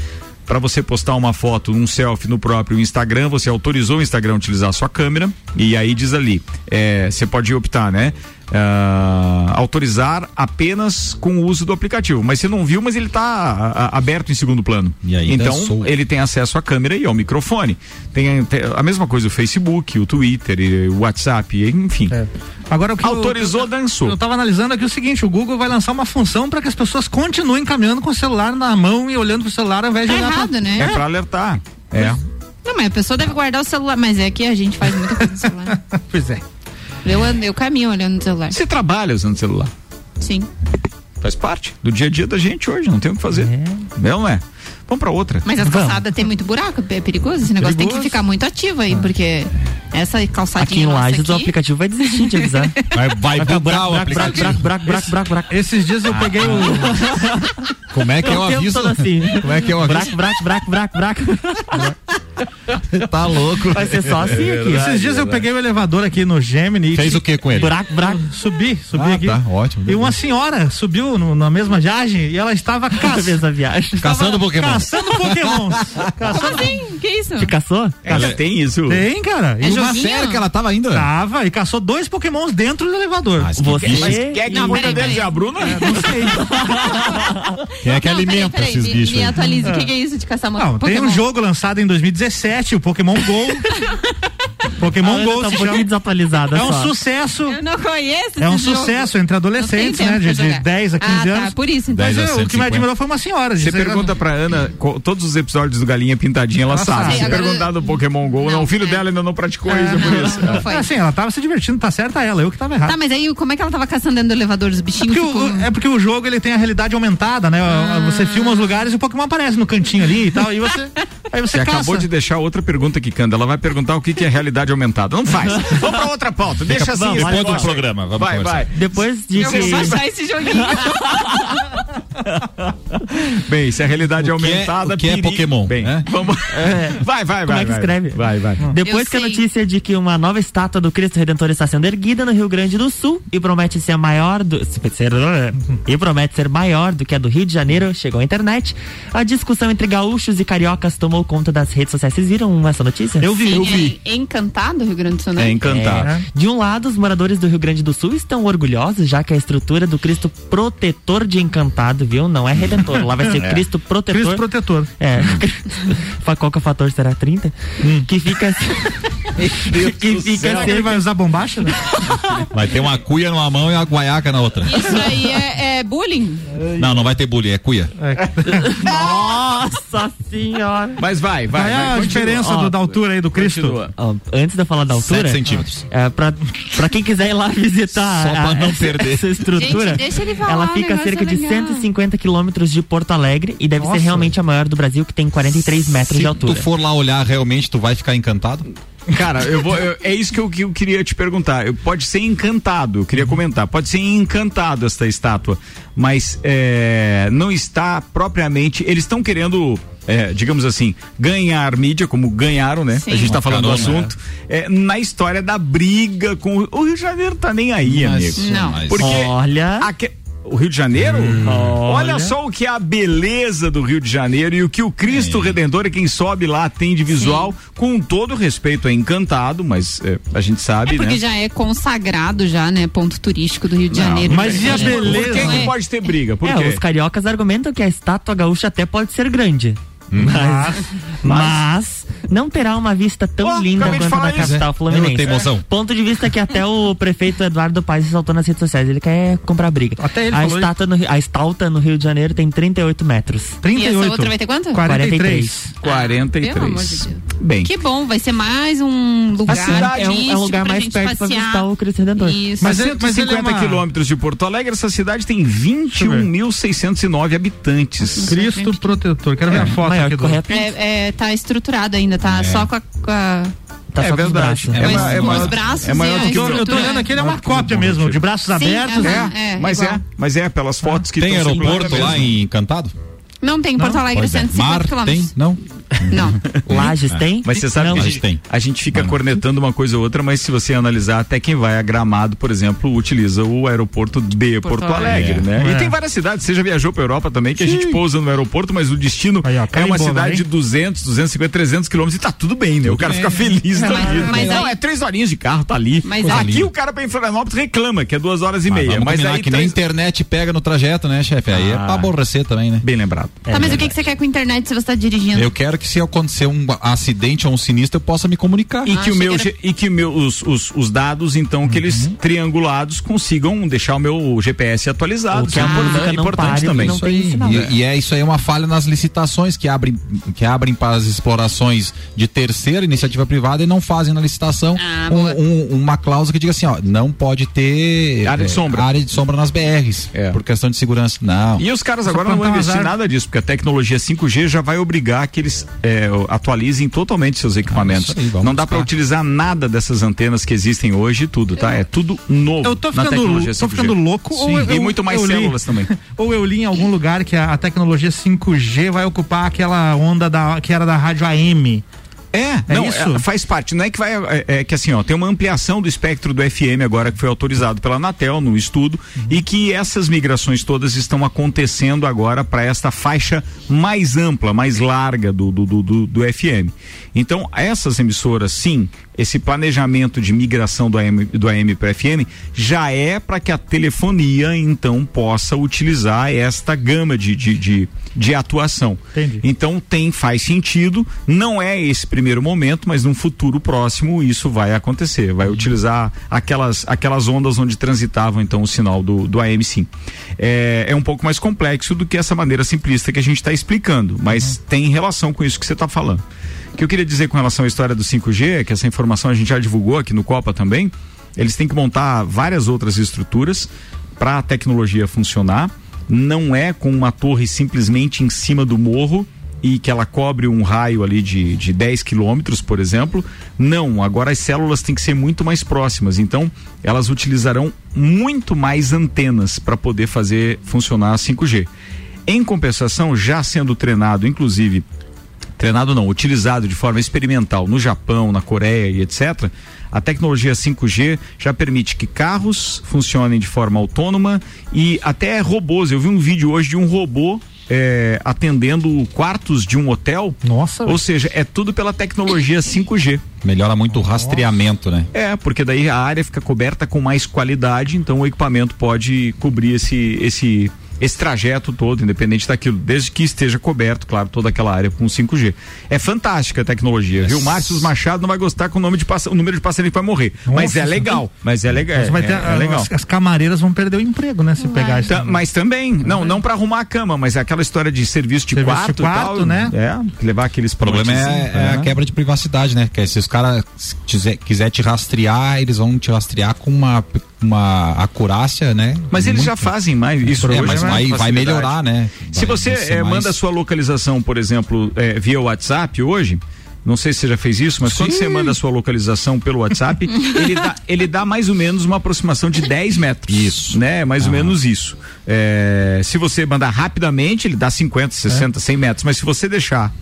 Para você postar uma foto, um selfie no próprio Instagram, você autorizou o Instagram a utilizar a sua câmera e aí diz ali, é, você pode optar, né? Ah, autorizar apenas com o uso do aplicativo, mas você não viu, mas ele está aberto em segundo plano. ainda então sou. ele tem acesso à câmera e ao microfone. Tem, tem a mesma coisa o Facebook, o Twitter, e o WhatsApp, enfim. Agora o que Autorizou, eu, dançou. Eu tava analisando aqui o seguinte, o Google vai lançar uma função para que as pessoas continuem caminhando com o celular na mão e olhando pro celular ao invés de Tá olhar errado, pra... né? É pra alertar. É. Não, mas a pessoa deve guardar o celular, mas é que a gente faz muita coisa no celular. [laughs] pois é. Eu, eu caminho olhando no celular. Você trabalha usando celular. Sim. Faz parte do dia a dia da gente hoje, não tem o que fazer. Não é? Vamos pra outra. Mas as calçadas tem muito buraco, é perigoso. Esse negócio tem que ficar muito ativo aí, porque essa Aqui calçadinha em nossa Lages o aqui, aplicativo vai desistir de avisar. [laughs] Vai, vai ficar bugar o buraco, aplicativo. buraco, buraco, buraco, buraco, buraco. Esses dias eu peguei o... Como é que é o O aviso? assim. Como é que é o aviso? Buraco, buraco, buraco, buraco, buraco. [laughs] [laughs] Tá louco. Vai ser só assim aqui. Esses dias eu peguei o elevador aqui no Gemini. e Fez o que com ele? Buraco, buraco. Subi, subi Ah, aqui. tá, ótimo. E uma senhora subiu no- na mesma viagem e ela estava [laughs] caçando. viagem. Caçando Pokémon. Caçando Pokémons. [laughs] Como Caçando... assim? Que isso? Te caçou? Ela tem isso. Tem, cara. É e uma joguinho? Sério que ela tava ainda? Tava e caçou dois Pokémons dentro do elevador. Mas que- Você. Mas [laughs] quem é que Não, cuida deles? É a Bruna? Não sei. Quem é que Não, alimenta peraí, esses me, bichos? Me aí? atualize, o que, que é isso de caçar uma Não, tem Pokémon? um jogo lançado em 2017, o Pokémon Go. [laughs] Pokémon A Ana Go tá um se pouquinho chama. desatualizada É um só. sucesso. Eu não conheço É um jogo. sucesso entre adolescentes, né? De, de jogar. 10 a 15 ah, anos. Tá, por isso, então. 10 Mas eu, o que me 150. admirou foi uma senhora. Você pergunta pra Ana todos os episódios do Galinha Pintadinha, ela Ela Se Agora- perguntar do Pokémon GO, não, Não, o filho é. dela ainda não praticou isso, por isso. Não foi. Assim, ela tava se divertindo, tá certa ela, eu que tava errado. Tá, mas aí como é que ela tava caçando dentro do elevador? Os É bichinhos porque, ficam... o, é porque o jogo ele tem a realidade aumentada, né? Você filma os lugares e o Pokémon aparece no cantinho ali e tal. E você. Aí você Você caça. acabou de deixar outra pergunta aqui, Canda. Ela vai perguntar o que, que é realidade aumentada. Não faz. [laughs] Vamos pra outra pauta. Deixa assim. Depois do programa, vamos Vai, conversar. vai. Depois de Eu vou baixar esse joguinho. [laughs] Bem, se a realidade é O que é- aumentada. o que é perigo. Pokémon, Bem, né? vamos. Vai, vai, vai. Como é que vai. escreve? Vai, vai. Depois Eu que a notícia de que uma nova estátua do Cristo Redentor está sendo erguida no Rio Grande do Sul e promete ser maior do ser, e promete ser maior do que a do Rio de Janeiro chegou à internet, a discussão entre gaúchos e cariocas tomou conta das redes sociais. Vocês viram essa notícia? Eu vi, eu vi. É encantado Rio Grande do Sul, né? É encantado. É. De um lado, os moradores do Rio Grande do Sul estão orgulhosos, já que a estrutura do Cristo protetor de encantado, viu? Não é redentor, lá vai ser [laughs] É. Cristo protetor. Cristo protetor. É. [laughs] Qual que é o fator? Será 30? Que fica. [laughs] [laughs] que fica Será que ele vai usar bombacha? Né? [laughs] Vai ter uma cuia numa mão e uma guaiaca na outra. Isso aí é, é bullying? Não, não vai ter bullying, é cuia. Nossa senhora! Mas vai, vai. Qual é vai, a continua. diferença Ó, do- da altura aí do Cristo? Ó, antes de eu falar da altura, Sete centímetros. É, pra, pra quem quiser ir lá visitar Só pra a- não essa, perder. essa estrutura, Gente, deixa ele falar, ela fica a cerca é de legal. 150 quilômetros de Porto Alegre e deve Nossa. ser realmente a maior do Brasil, que tem 43 metros Se de altura. Tu for lá olhar, realmente tu vai ficar encantado? Cara, eu vou. eu- é isso que eu, que eu queria te perguntar. Eu- pode ser encantado, eu queria comentar. Pode ser encantado esta estátua, mas é, não está propriamente. Eles estão querendo. é, digamos assim, ganhar mídia, como ganharam, né? Sim. A gente tá Uma falando do carona, assunto. é, na história da briga com. o- O Rio de Janeiro tá nem aí, Mas- amigo. Não. mas- Porque Olha. aque- o Rio de Janeiro? Olha. Olha. só o que é a beleza do Rio de Janeiro e o que o Cristo Redentor e quem sobe lá tem de visual, com todo respeito, é encantado, mas é, a gente sabe, É porque né? já é consagrado já, né? Ponto turístico do Rio de Janeiro. mas e a É. beleza? Por que, que É. pode ter briga? Por é, quê? os cariocas argumentam que a estátua gaúcha até pode ser grande. Hum. Mas, mas não terá uma vista tão Oh, linda quanto a da isso. capital fluminense. não tenho emoção. Ponto de vista que até o prefeito Eduardo Paes saltou nas redes sociais. Ele quer comprar briga. Até ele a, falou estátua no, Rio- a estátua no Rio de Janeiro tem 38 metros. E essa 38. outra vai ter quanto? 43. 43. Pelo amor de Deus. Bem, Que bom, vai ser mais um lugar A cidade é um, é um lugar pra mais perto pra passear. visitar o Cristo Redentor. Isso. mas, Mas mas ele é 150 uma- quilômetros de Porto Alegre, essa cidade tem 21.609 habitantes. Cristo protetor. Quero ver a foto Maior aqui do. É, é, tá estruturado ainda, tá só com a, com a Tá É só com os verdade. braços. É é com maior- os braços é maior do que o- Eu, eu tô olhando aqui, ele é uma cópia mesmo, de braços abertos. aham, né? é, mas igual. é, mas é, pelas fotos que Tem aeroporto lá mesmo. em Encantado? Não tem, Porto Alegre, Pois é. 150 Mar quilômetros. tem? Não? Não. [laughs] Lages tem? Mas você sabe Não. que a Lages gente, tem. a gente fica cornetando uma coisa ou outra, mas se você analisar, até quem vai a Gramado, por exemplo, utiliza o aeroporto de Porto, Alegre, Alegre. né? É. E tem várias cidades, você já viajou pra Europa também, que a gente pousa no aeroporto, mas o destino Aí, ó, é uma carimbou, cidade hein? de 200, 250, 300 quilômetros e tá tudo bem, né? o cara fica feliz Não, da mas- vida. mas Não, é três horinhas de carro, tá ali. Mas Aqui o cara pra Florianópolis reclama, que é duas horas e Mas meia. Mas aí que nem internet pega no trajeto, né, chefe? Aí é Ah. pra aborrecer também, né? Bem lembrado. Tá, mas o que, que você quer com a internet se você tá dirigindo? Eu quero que se acontecer um acidente ou um sinistro, eu possa me comunicar. E Ah, que, o meu, que era- e que o meu, os, os, os dados, então, que eles triangulados consigam deixar o meu GPS atualizado. Ou que é música importante, não importante pare, também. não Isso aí. sinal. E, e é isso aí é uma falha nas licitações que abrem que abrem para as explorações de terceira iniciativa privada e não fazem na licitação Ah, um- um- uma cláusula que diga assim, ó, não pode ter Área de é, sombra. área de sombra nas BRs É. por questão de segurança. Não. E os caras Só agora não vão investir azar. nada disso, porque a tecnologia 5G já vai obrigar que eles é, atualizem totalmente seus equipamentos. Ah, aí, não dá para utilizar nada dessas antenas que existem hoje e tudo, tá? É tudo novo Eu tô ficando, tô 5G. ficando louco Sim, ou eu, e muito mais li- células também. [laughs] Ou eu li em algum lugar que a, a tecnologia 5G vai ocupar aquela onda da, que era da rádio AM. É, É não, isso? é, faz parte. Não é que vai. É, é que assim, ó, tem uma ampliação do espectro do FM agora que foi autorizado pela Anatel no estudo Uhum. e que essas migrações todas estão acontecendo agora para esta faixa mais ampla, mais larga do, do, do, do, FM. Então, essas emissoras, sim, esse planejamento de migração do AM, do AM para FM já é para que a telefonia, então, possa utilizar esta gama de, de, de, de atuação. Entendi. Então tem, faz sentido, não é esse primeiro momento, mas num futuro próximo isso vai acontecer, vai utilizar aquelas, aquelas ondas onde transitavam então o sinal do, do AM sim. É, é um pouco mais complexo do que essa maneira simplista que a gente está explicando, mas tem relação com isso que você está falando. O que eu queria dizer com relação à história do 5G, é que essa informação a gente já divulgou aqui no Copa também, eles têm que montar várias outras estruturas para a tecnologia funcionar. Não é com uma torre simplesmente em cima do morro e que ela cobre um raio ali de, de 10 quilômetros, por exemplo. Não, agora as células têm que ser muito mais próximas. Então, elas utilizarão muito mais antenas para poder fazer funcionar a 5G. Em compensação, já sendo treinado, inclusive, treinado não, utilizado de forma experimental no Japão, na Coreia e etc., a tecnologia 5G já permite que carros funcionem de forma autônoma e até robôs. Eu vi um vídeo hoje de um robô é, atendendo quartos de um hotel. Nossa. Ou seja, é tudo pela tecnologia 5G. Melhora muito o rastreamento, né? É, porque daí a área fica coberta com mais qualidade, então o equipamento pode cobrir esse esse esse trajeto todo, independente daquilo, desde que esteja coberto, claro, toda aquela área com 5G. É fantástica a tecnologia, viu? Márcio Machado não vai gostar com o nome de o número de passarinho vai morrer, mas Nossa, é legal, mas é legal, Mas vai é, ter, é legal. As, as camareiras vão perder o emprego, né? Se pegar isso. Ta- mas também, não, não para arrumar a cama, mas é aquela história de serviço de Serviço de quarto, e quarto, tal, né? É, levar aqueles O problema é, é a né? quebra de privacidade, né? Que se os caras quiser, quiser te rastrear, eles vão te rastrear com uma, uma acurácia, né? Mas eles Muito- já fazem mais isso É, mas né? vai, vai melhorar, né? Se Vai- você vai ser eh, mais- manda a sua localização, por exemplo, eh, via WhatsApp hoje, não sei se você já fez isso, mas quando você manda a sua localização pelo WhatsApp, [laughs] ele, dá, ele dá mais ou menos uma aproximação de 10 metros. Isso. Né? Mais ou menos isso. Eh, se você mandar rapidamente, ele dá 50, 60, 100 metros. Mas se você deixar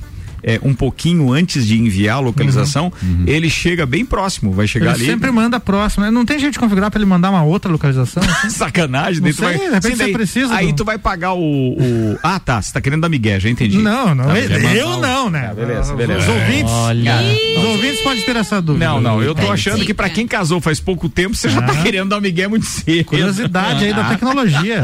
eh, um pouquinho antes de enviar a localização, ele chega bem próximo. Vai chegar Ele ali. sempre manda próximo, né? Não tem jeito de configurar pra ele mandar uma outra localização? [laughs] Sacanagem, Não daí tu sei, vai. de repente Sim, daí- você precisa Aí do- tu vai pagar o, o- Ah, tá. Você tá querendo dar migué, já entendi. Não, não. Tá, eu eu o- não, né? beleza, beleza. Os ouvintes. Olha. Os ouvintes podem ter essa dúvida. Não, não, eu tô achando que pra quem casou faz pouco tempo, você já tá Ah. querendo dar um migué muito cedo. Curiosidade aí da Ah. tecnologia.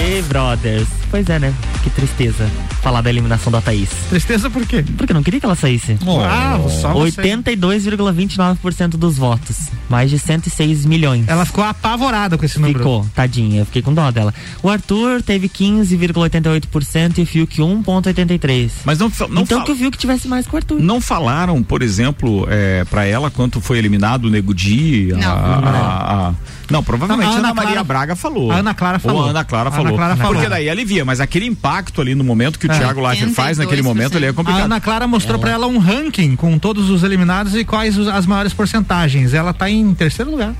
Ei, brothers. Pois é, né? Que tristeza falar da eliminação da Thaís. Tristeza por quê? Porque eu não queria que ela saísse. Ah, só você. 82,29% dos votos. Mais de 106 milhões. Ela ficou apavorada com esse número. Ficou, tadinha, eu fiquei com dó dela. O Arthur teve 15,88% e o Fiuk 1,83%. Mas não, não então que o Fiuk tivesse mais que o Arthur. Não falaram, por exemplo, é, para ela quanto foi eliminado o Nego Di? a- Não. a- a- não, provavelmente A a Ana Ana, Maria Clara- Braga falou. a Ana Clara falou. Ou a Ana Clara A Ana falou. Clara falou. Porque daí alivia, mas aquele impacto ali no momento que o É. Thiago Leifert faz naquele momento, ele é A complicado. Ana Clara mostrou pra ela um ranking com todos os eliminados e quais os- as maiores porcentagens. Ela tá em terceiro lugar.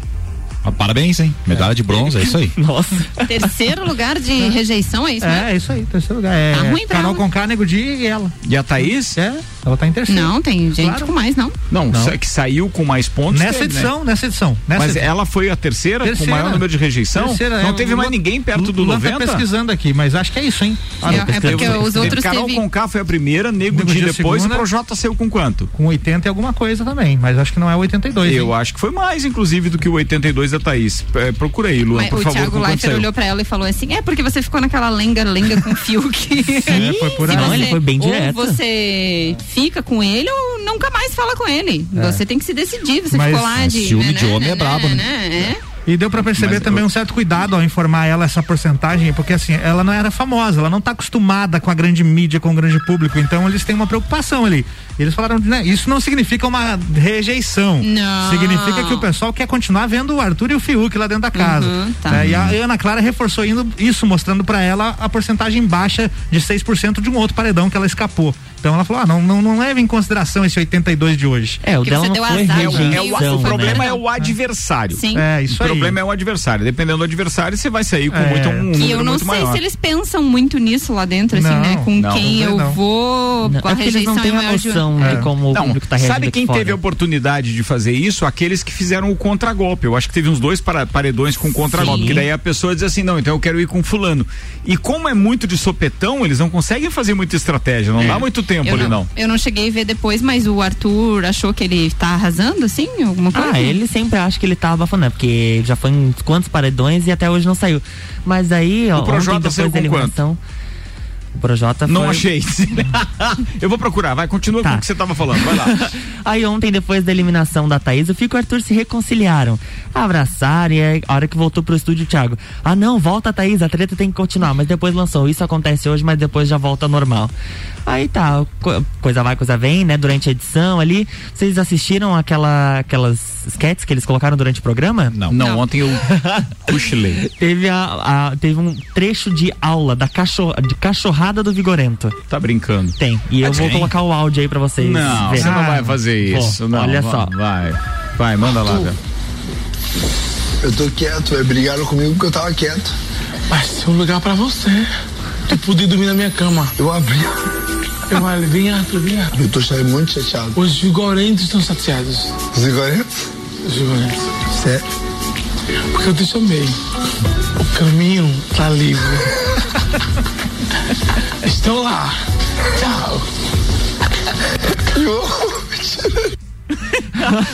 Ah, Parabéns, hein? Medalha de bronze, é isso aí. [laughs] Nossa. Terceiro lugar de rejeição, é isso? É, mesmo? é isso aí, terceiro lugar. É Tá ruim pra Carol. Conká, Nego Di e ela. E a Thaís? É, ela tá em terceiro. Não, tem gente Claro. com mais, não. Não, Não. que saiu com mais pontos. Nessa teve, né? edição, nessa edição. Nessa Mas edição. ela foi a terceira, Terceira. com o maior número de rejeição? Terceira, não é, teve mais ninguém perto do Luan 90? tá pesquisando aqui, mas acho que é isso, hein? É, é porque os outros Carol teve... Conká foi a primeira, Nego, Di depois, segunda. o Projota saiu com quanto? Com 80 e alguma coisa também, mas acho que não é 82. Eu acho que foi mais, inclusive, do que o 82 da Thaís. É, procura aí, Luan, Mas por o favor, Thiago com quanto Leifert saiu. olhou pra ela e falou assim: é porque você ficou naquela lenga-lenga com o Fiuk. [laughs] É, foi por aí. Não, ele foi bem ou direto. você fica com ele ou nunca mais fala com ele. Você tem que se decidir. Você Mas ficou lá de. ciúme de homem é brabo, né? É. E deu pra perceber Mas também eu- um certo cuidado ao informar ela essa porcentagem, porque assim, ela não era famosa, ela não tá acostumada com a grande mídia, com o grande público, então eles têm uma preocupação ali. Eles falaram, né, isso não significa uma rejeição. Não. Significa que o pessoal quer continuar vendo o Arthur e o Fiuk lá dentro da casa. Uhum, tá. né? E a Ana Clara reforçou indo isso, mostrando pra ela a porcentagem baixa de 6% de um outro paredão que ela escapou. Então ela falou: ah, não, não, não leve em consideração esse 82 de hoje. É, o Que dela você não deu foi azar, É o, Então, é o- rejeição, o né? problema é o adversário. Sim. É, isso o aí. problema é o adversário. Dependendo do adversário, você vai sair com É. muito, um Que eu não muito sei maior. se eles pensam muito nisso lá dentro, assim, Não, né? Com não, quem não eu vou, Não, com a é porque eles rejeição não têm é a maior de- noção É. de como o público tá reagindo sabe aqui quem fora. teve a oportunidade de fazer isso? Aqueles que fizeram o contragolpe. Eu acho que teve uns dois paredões com contragolpe, que daí a pessoa diz assim, não, então eu quero ir com fulano. E como é muito de sopetão, eles não conseguem fazer muita estratégia, não dá muito tempo Eu ali não, não. eu não cheguei a ver depois, mas o Arthur achou que ele tá arrasando, assim? Alguma coisa? Ah, ele sempre acha que ele tá abafando, né? Porque já foi em quantos paredões e até hoje não saiu. Mas aí, ó, O Projota ontem saiu depois da com eliminação. O Projota Não foi... achei. [laughs] eu vou procurar, vai, continua com Tá. o que você tava falando, vai lá. [laughs] Aí ontem, depois da eliminação da Thaís, o Fico e o Arthur se reconciliaram. Abraçaram e aí, a hora que voltou pro estúdio, o Thiago. Ah, não, volta, Thaís, a treta tem que continuar. Mas depois lançou. Isso acontece hoje, mas depois já volta normal. Aí tá, co- coisa vai, coisa vem, né? Durante a edição ali. Vocês assistiram aquela, aquelas sketches que eles colocaram durante o programa? Não. Não, ontem eu [laughs] cochilei. Teve, a, a- teve um trecho de aula da cachorra, de cachorrada do Vigorento. Tá brincando. Tem. E eu Mas vou quem? colocar o áudio aí pra vocês. Não, verem. você não vai fazer Pô, isso. não, olha vai- só. Vai, vai, manda lá, velho. Eu tô quieto, velho. Brigaram comigo porque eu tava quieto. Mas tem um lugar pra você. Tu podia dormir na minha cama. Eu abri. Eu falei, vem Arthur, vem Arthur. Eu tô saindo muito chateado. Os vigorentos estão chateados. Os vigorentos? Os vigorentos. Sério? Porque eu te chamei. O caminho tá livre. [laughs] Estou lá. Tchau. [laughs]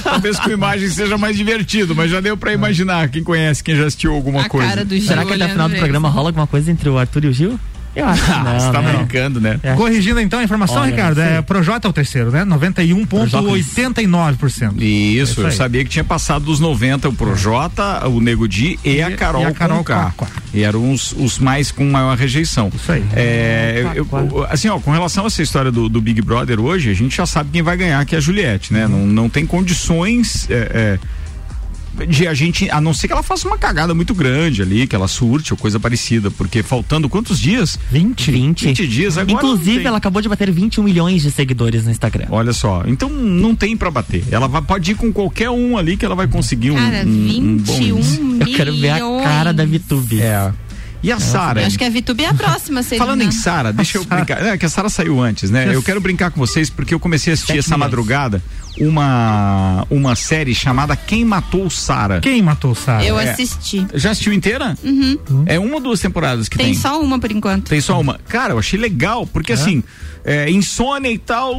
Talvez com imagem seja mais divertido, mas já deu pra imaginar. Quem conhece, quem já assistiu alguma A coisa. cara do Gil Será que até o final do programa rola alguma coisa entre o Arthur e o Gil? Eu acho que [laughs] Ah, não, você tá né? brincando, né? É. Corrigindo então a informação, Olha, Ricardo, é Projota é o terceiro, né? 91,89%. Isso, Isso eu sabia que tinha passado dos 90 o Projota, o Nego Di e, a Carol, e a Carol Conká. E eram os, os mais com maior rejeição. Isso aí. É, eu- eu- assim, ó, com relação a essa história do, do Big Brother hoje, a gente já sabe quem vai ganhar, que é a Juliette, né? Não, não tem condições. é, é, de a gente, a não ser que ela faça uma cagada muito grande ali, que ela surte ou coisa parecida, porque faltando quantos dias? 20? 20. 20 dias agora. Inclusive, ela acabou de bater 21 milhões de seguidores no Instagram. Olha só, então não tem pra bater. Ela vai, pode ir com qualquer um ali que ela vai conseguir um, Cara, um, um bom 21 índice. Eu quero ver a cara da VTube. É. E a Sara? Acho que a VTube é a próxima, Falando em Sara, deixa eu brincar. É que a Sara saiu antes, né? Eu quero brincar com vocês porque eu comecei a assistir Sete essa milhões. madrugada uma uma série chamada Quem Matou Sara. Quem matou o Sara? Eu É. assisti. Já assistiu inteira? Uhum. É uma ou duas temporadas que tem? Tem só uma por enquanto. Tem só uma. Cara, eu achei legal, porque assim, é, insônia e tal,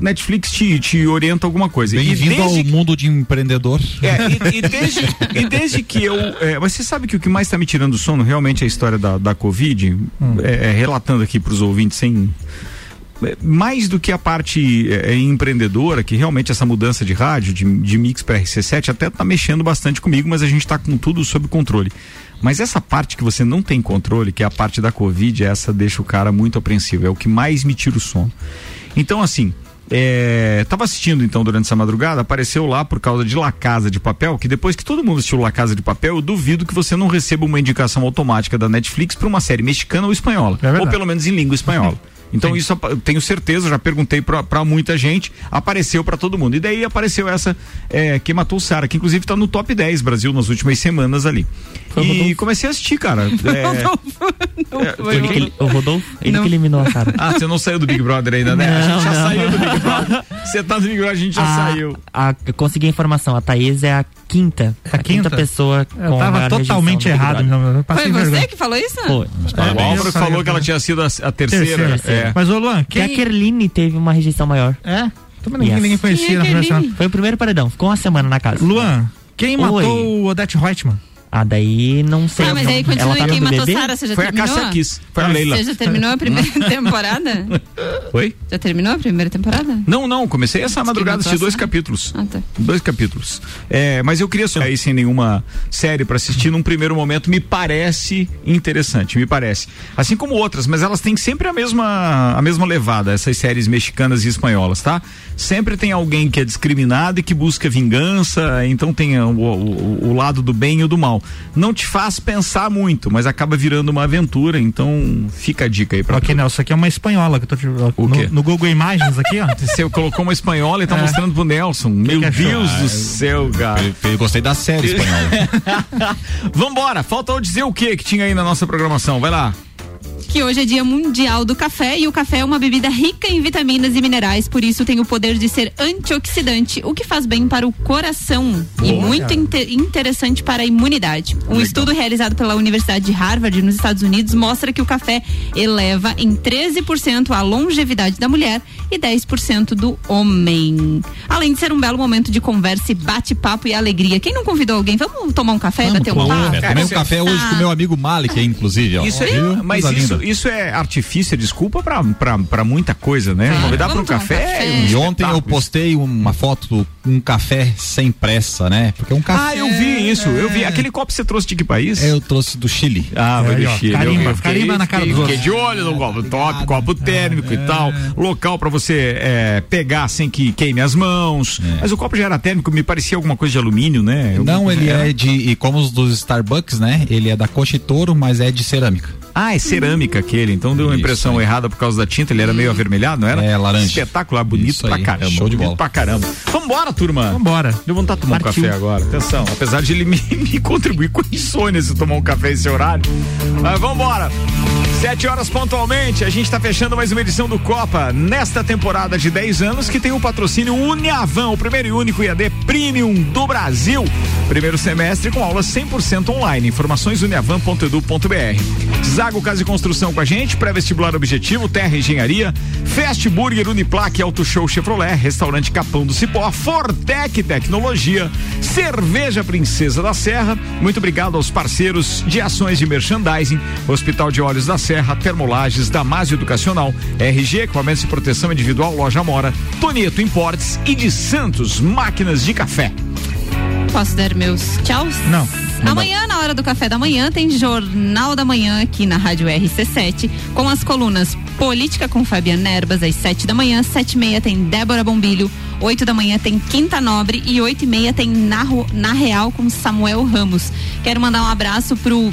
Netflix te, te orienta alguma coisa. Bem-vindo desde ao mundo de empreendedor. É, e, e desde, e desde que eu. é, mas você sabe que o que mais está me tirando do sono realmente é a história da, da Covid, é, é, relatando aqui para os ouvintes sem. É, Mais do que a parte é, empreendedora, que realmente essa mudança de rádio, de, de mix para RC7, até tá mexendo bastante comigo, mas a gente tá com tudo sob controle. Mas essa parte que você não tem controle, que é a parte da Covid, essa deixa o cara muito apreensivo. É o que mais me tira o sono. Então, assim, É, tava assistindo então durante essa madrugada, apareceu lá por causa de La Casa de Papel, que depois que todo mundo assistiu La Casa de Papel, eu duvido que você não receba uma indicação automática da Netflix para uma série mexicana ou espanhola, ou pelo menos em língua espanhola. [laughs] Então isso eu tenho certeza, já perguntei pra, muita gente, apareceu pra todo mundo. E daí apareceu essa é, que matou o Sara, que inclusive tá no top 10 Brasil nas últimas semanas ali. E comecei a assistir, cara. [laughs] É, Foi ele que, o Rodolfo, ele Não. que eliminou a Sara. Ah, você não saiu do Big Brother ainda, né? a Não, gente já não. saiu do Big Brother. Você tá no Big Brother, a gente já A- saiu. a- eu consegui a informação, a Thaís é a quinta, a, quinta? pessoa Eu com a tava totalmente errado, Brother. não, eu passei Foi você vergonha. que falou isso? Foi. o Álvaro falou que ela tinha sido a, a terceira. É. Mas, ô Luan, Que a quem... Kerline teve uma rejeição maior. É? Também ninguém, ninguém conhecia Quem é na primeira Kerline? semana. Foi o primeiro paredão, ficou uma semana na casa. Luan, quem Oi. matou o Odete Reutemann? Ah, daí não sei. Ah, mas não. aí continua Ela tá quem matou? Sara, você já Foi a terminou? Cássia Kiss, foi a Leila. Você já terminou a primeira [laughs] temporada? Oi? Já terminou a primeira temporada? Não, não, comecei essa madrugada a matou assistir a dois capítulos. Ah, tá. Dois capítulos. É, mas eu queria aí sem nenhuma série pra assistir num primeiro momento, me parece interessante, me parece. Assim como outras, mas elas têm sempre a mesma a mesma levada, essas séries mexicanas e espanholas, tá? Sempre tem alguém que é discriminado e que busca vingança, então tem o, o, o lado do bem e o do mal. Não te faz pensar muito, mas acaba virando uma aventura, então fica a dica aí pra Ok, tu. Nelson, aqui é uma espanhola que eu tô te, O no, quê? no Google Imagens aqui, ó. [laughs] Você colocou uma espanhola e tá É. mostrando pro Nelson. Meu que? Deus do eu- céu, cara. Eu gostei da série [laughs] espanhola. Vambora, falta eu dizer o que que tinha aí na nossa programação. Vai lá. Que hoje é dia mundial do café e o café é uma bebida rica em vitaminas e minerais, por isso tem o poder de ser antioxidante, o que faz bem para o coração e Boa. muito inte- interessante para a imunidade. Um Legal. estudo realizado pela Universidade de Harvard, nos Estados Unidos, mostra que o café eleva em 13% a longevidade da mulher e 10% do homem. Além de ser um belo momento de conversa e bate-papo e alegria. Quem não convidou alguém? Vamos tomar um café e bater um papo? é, tomei um café hoje Ah. com meu amigo Malik, inclusive, ó. Isso é, Viu? mas isso, isso é artifício, é desculpa pra, pra, pra muita coisa, né? Convidar pra um café. é um E ontem eu postei uma foto, um café sem pressa, né? Porque um café. Ah, eu vi isso, eu vi. Aquele copo que você trouxe de que país? Eu trouxe do Chile. Ah, vai É, do ó, Chile. carimba, eu, fiquei, carimba na cara fiquei, dos fiquei de olho no copo top, copo térmico e tal. Local pra você é, pegar sem que queime as mãos. Mas o copo já era térmico, me parecia alguma coisa de alumínio, né? Alguma Não, ele era- é de. E como os dos Starbucks, né? Ele é da Cochitoro, mas é de cerâmica. Ah, é cerâmica aquele, então deu uma impressão errada por causa da tinta, ele era meio avermelhado, não era? É, laranja. Espetacular, bonito Isso pra aí, caramba. show de bonito bola. pra caramba. Vambora, turma. Vambora. Deu vontade de tomar um Partiu. café agora. Atenção, apesar de ele [laughs] me, me contribuir com insônia se tomar um café esse horário. Mas vambora. Sete horas pontualmente, a gente está fechando mais uma edição do Copa nesta temporada de 10 anos que tem o patrocínio Uniavan, o primeiro e único IAD Premium do Brasil. Primeiro semestre com aulas 100% online. Informações uniavan.edu.br. Zago Casa e Construção com a gente, pré-vestibular objetivo, Terra Engenharia, Fast Burger Uniplaque Auto Show Chevrolet, Restaurante Capão do Cipó, Fortec Tecnologia, Cerveja Princesa da Serra. Muito obrigado aos parceiros de ações de merchandising, Hospital de Olhos da Serra, Termolages, Damásio Educacional, RG Equipamentos de Proteção Individual, Loja Mora, Tonieto Importes e de Santos Máquinas de Café. Posso dar meus tchauz? Não. Amanhã, na hora do café da manhã, tem Jornal da Manhã aqui na Rádio RC7, com as colunas Política com Fabiana Erbas, às 7 da manhã, sete e meia tem Débora Bombilho, 8 da manhã tem Quinta Nobre e oito e meia tem Na, na Real com Samuel Ramos. Quero mandar um abraço pro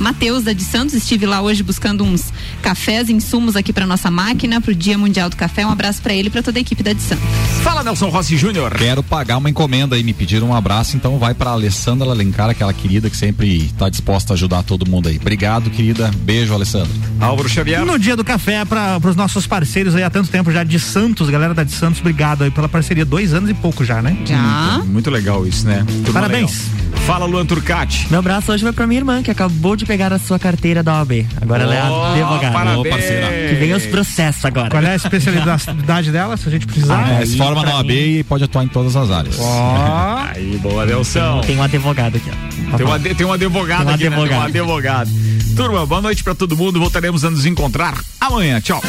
Matheus da de Santos, estive lá hoje buscando uns cafés, insumos aqui para nossa máquina, pro Dia Mundial do Café. Um abraço para ele e para toda a equipe da de Santos. Fala, Nelson Rossi Júnior. Quero pagar uma encomenda aí, me pediram um abraço, então vai pra Alessandra Alencar, aquela querida que sempre tá disposta a ajudar todo mundo aí. Obrigado, querida. Beijo, Alessandra. Álvaro Xavier. No dia do café, para os nossos parceiros aí há tanto tempo já de Santos, galera da de Santos, obrigado aí pela parceria. Dois anos e pouco já, né? Já. Muito, muito legal isso, né? Turma Parabéns. legal. Fala, Luan Turcati. Meu abraço hoje vai pra minha irmã, que acabou de pegar a sua carteira da OAB. Agora ela é advogada. parabéns. Que vem os processos agora. Qual é a especialidade dela, se a gente precisar? Ah, É, se forma na OAB mim- e pode atuar em todas as áreas. Ó. Aí, boa, Nelson. Tem um advogado aqui, ó. Tem um, tem um advogado Tem um aqui, né? Tem um advogado. advogado. Turma, boa noite pra todo mundo. Voltaremos a nos encontrar amanhã. Tchau.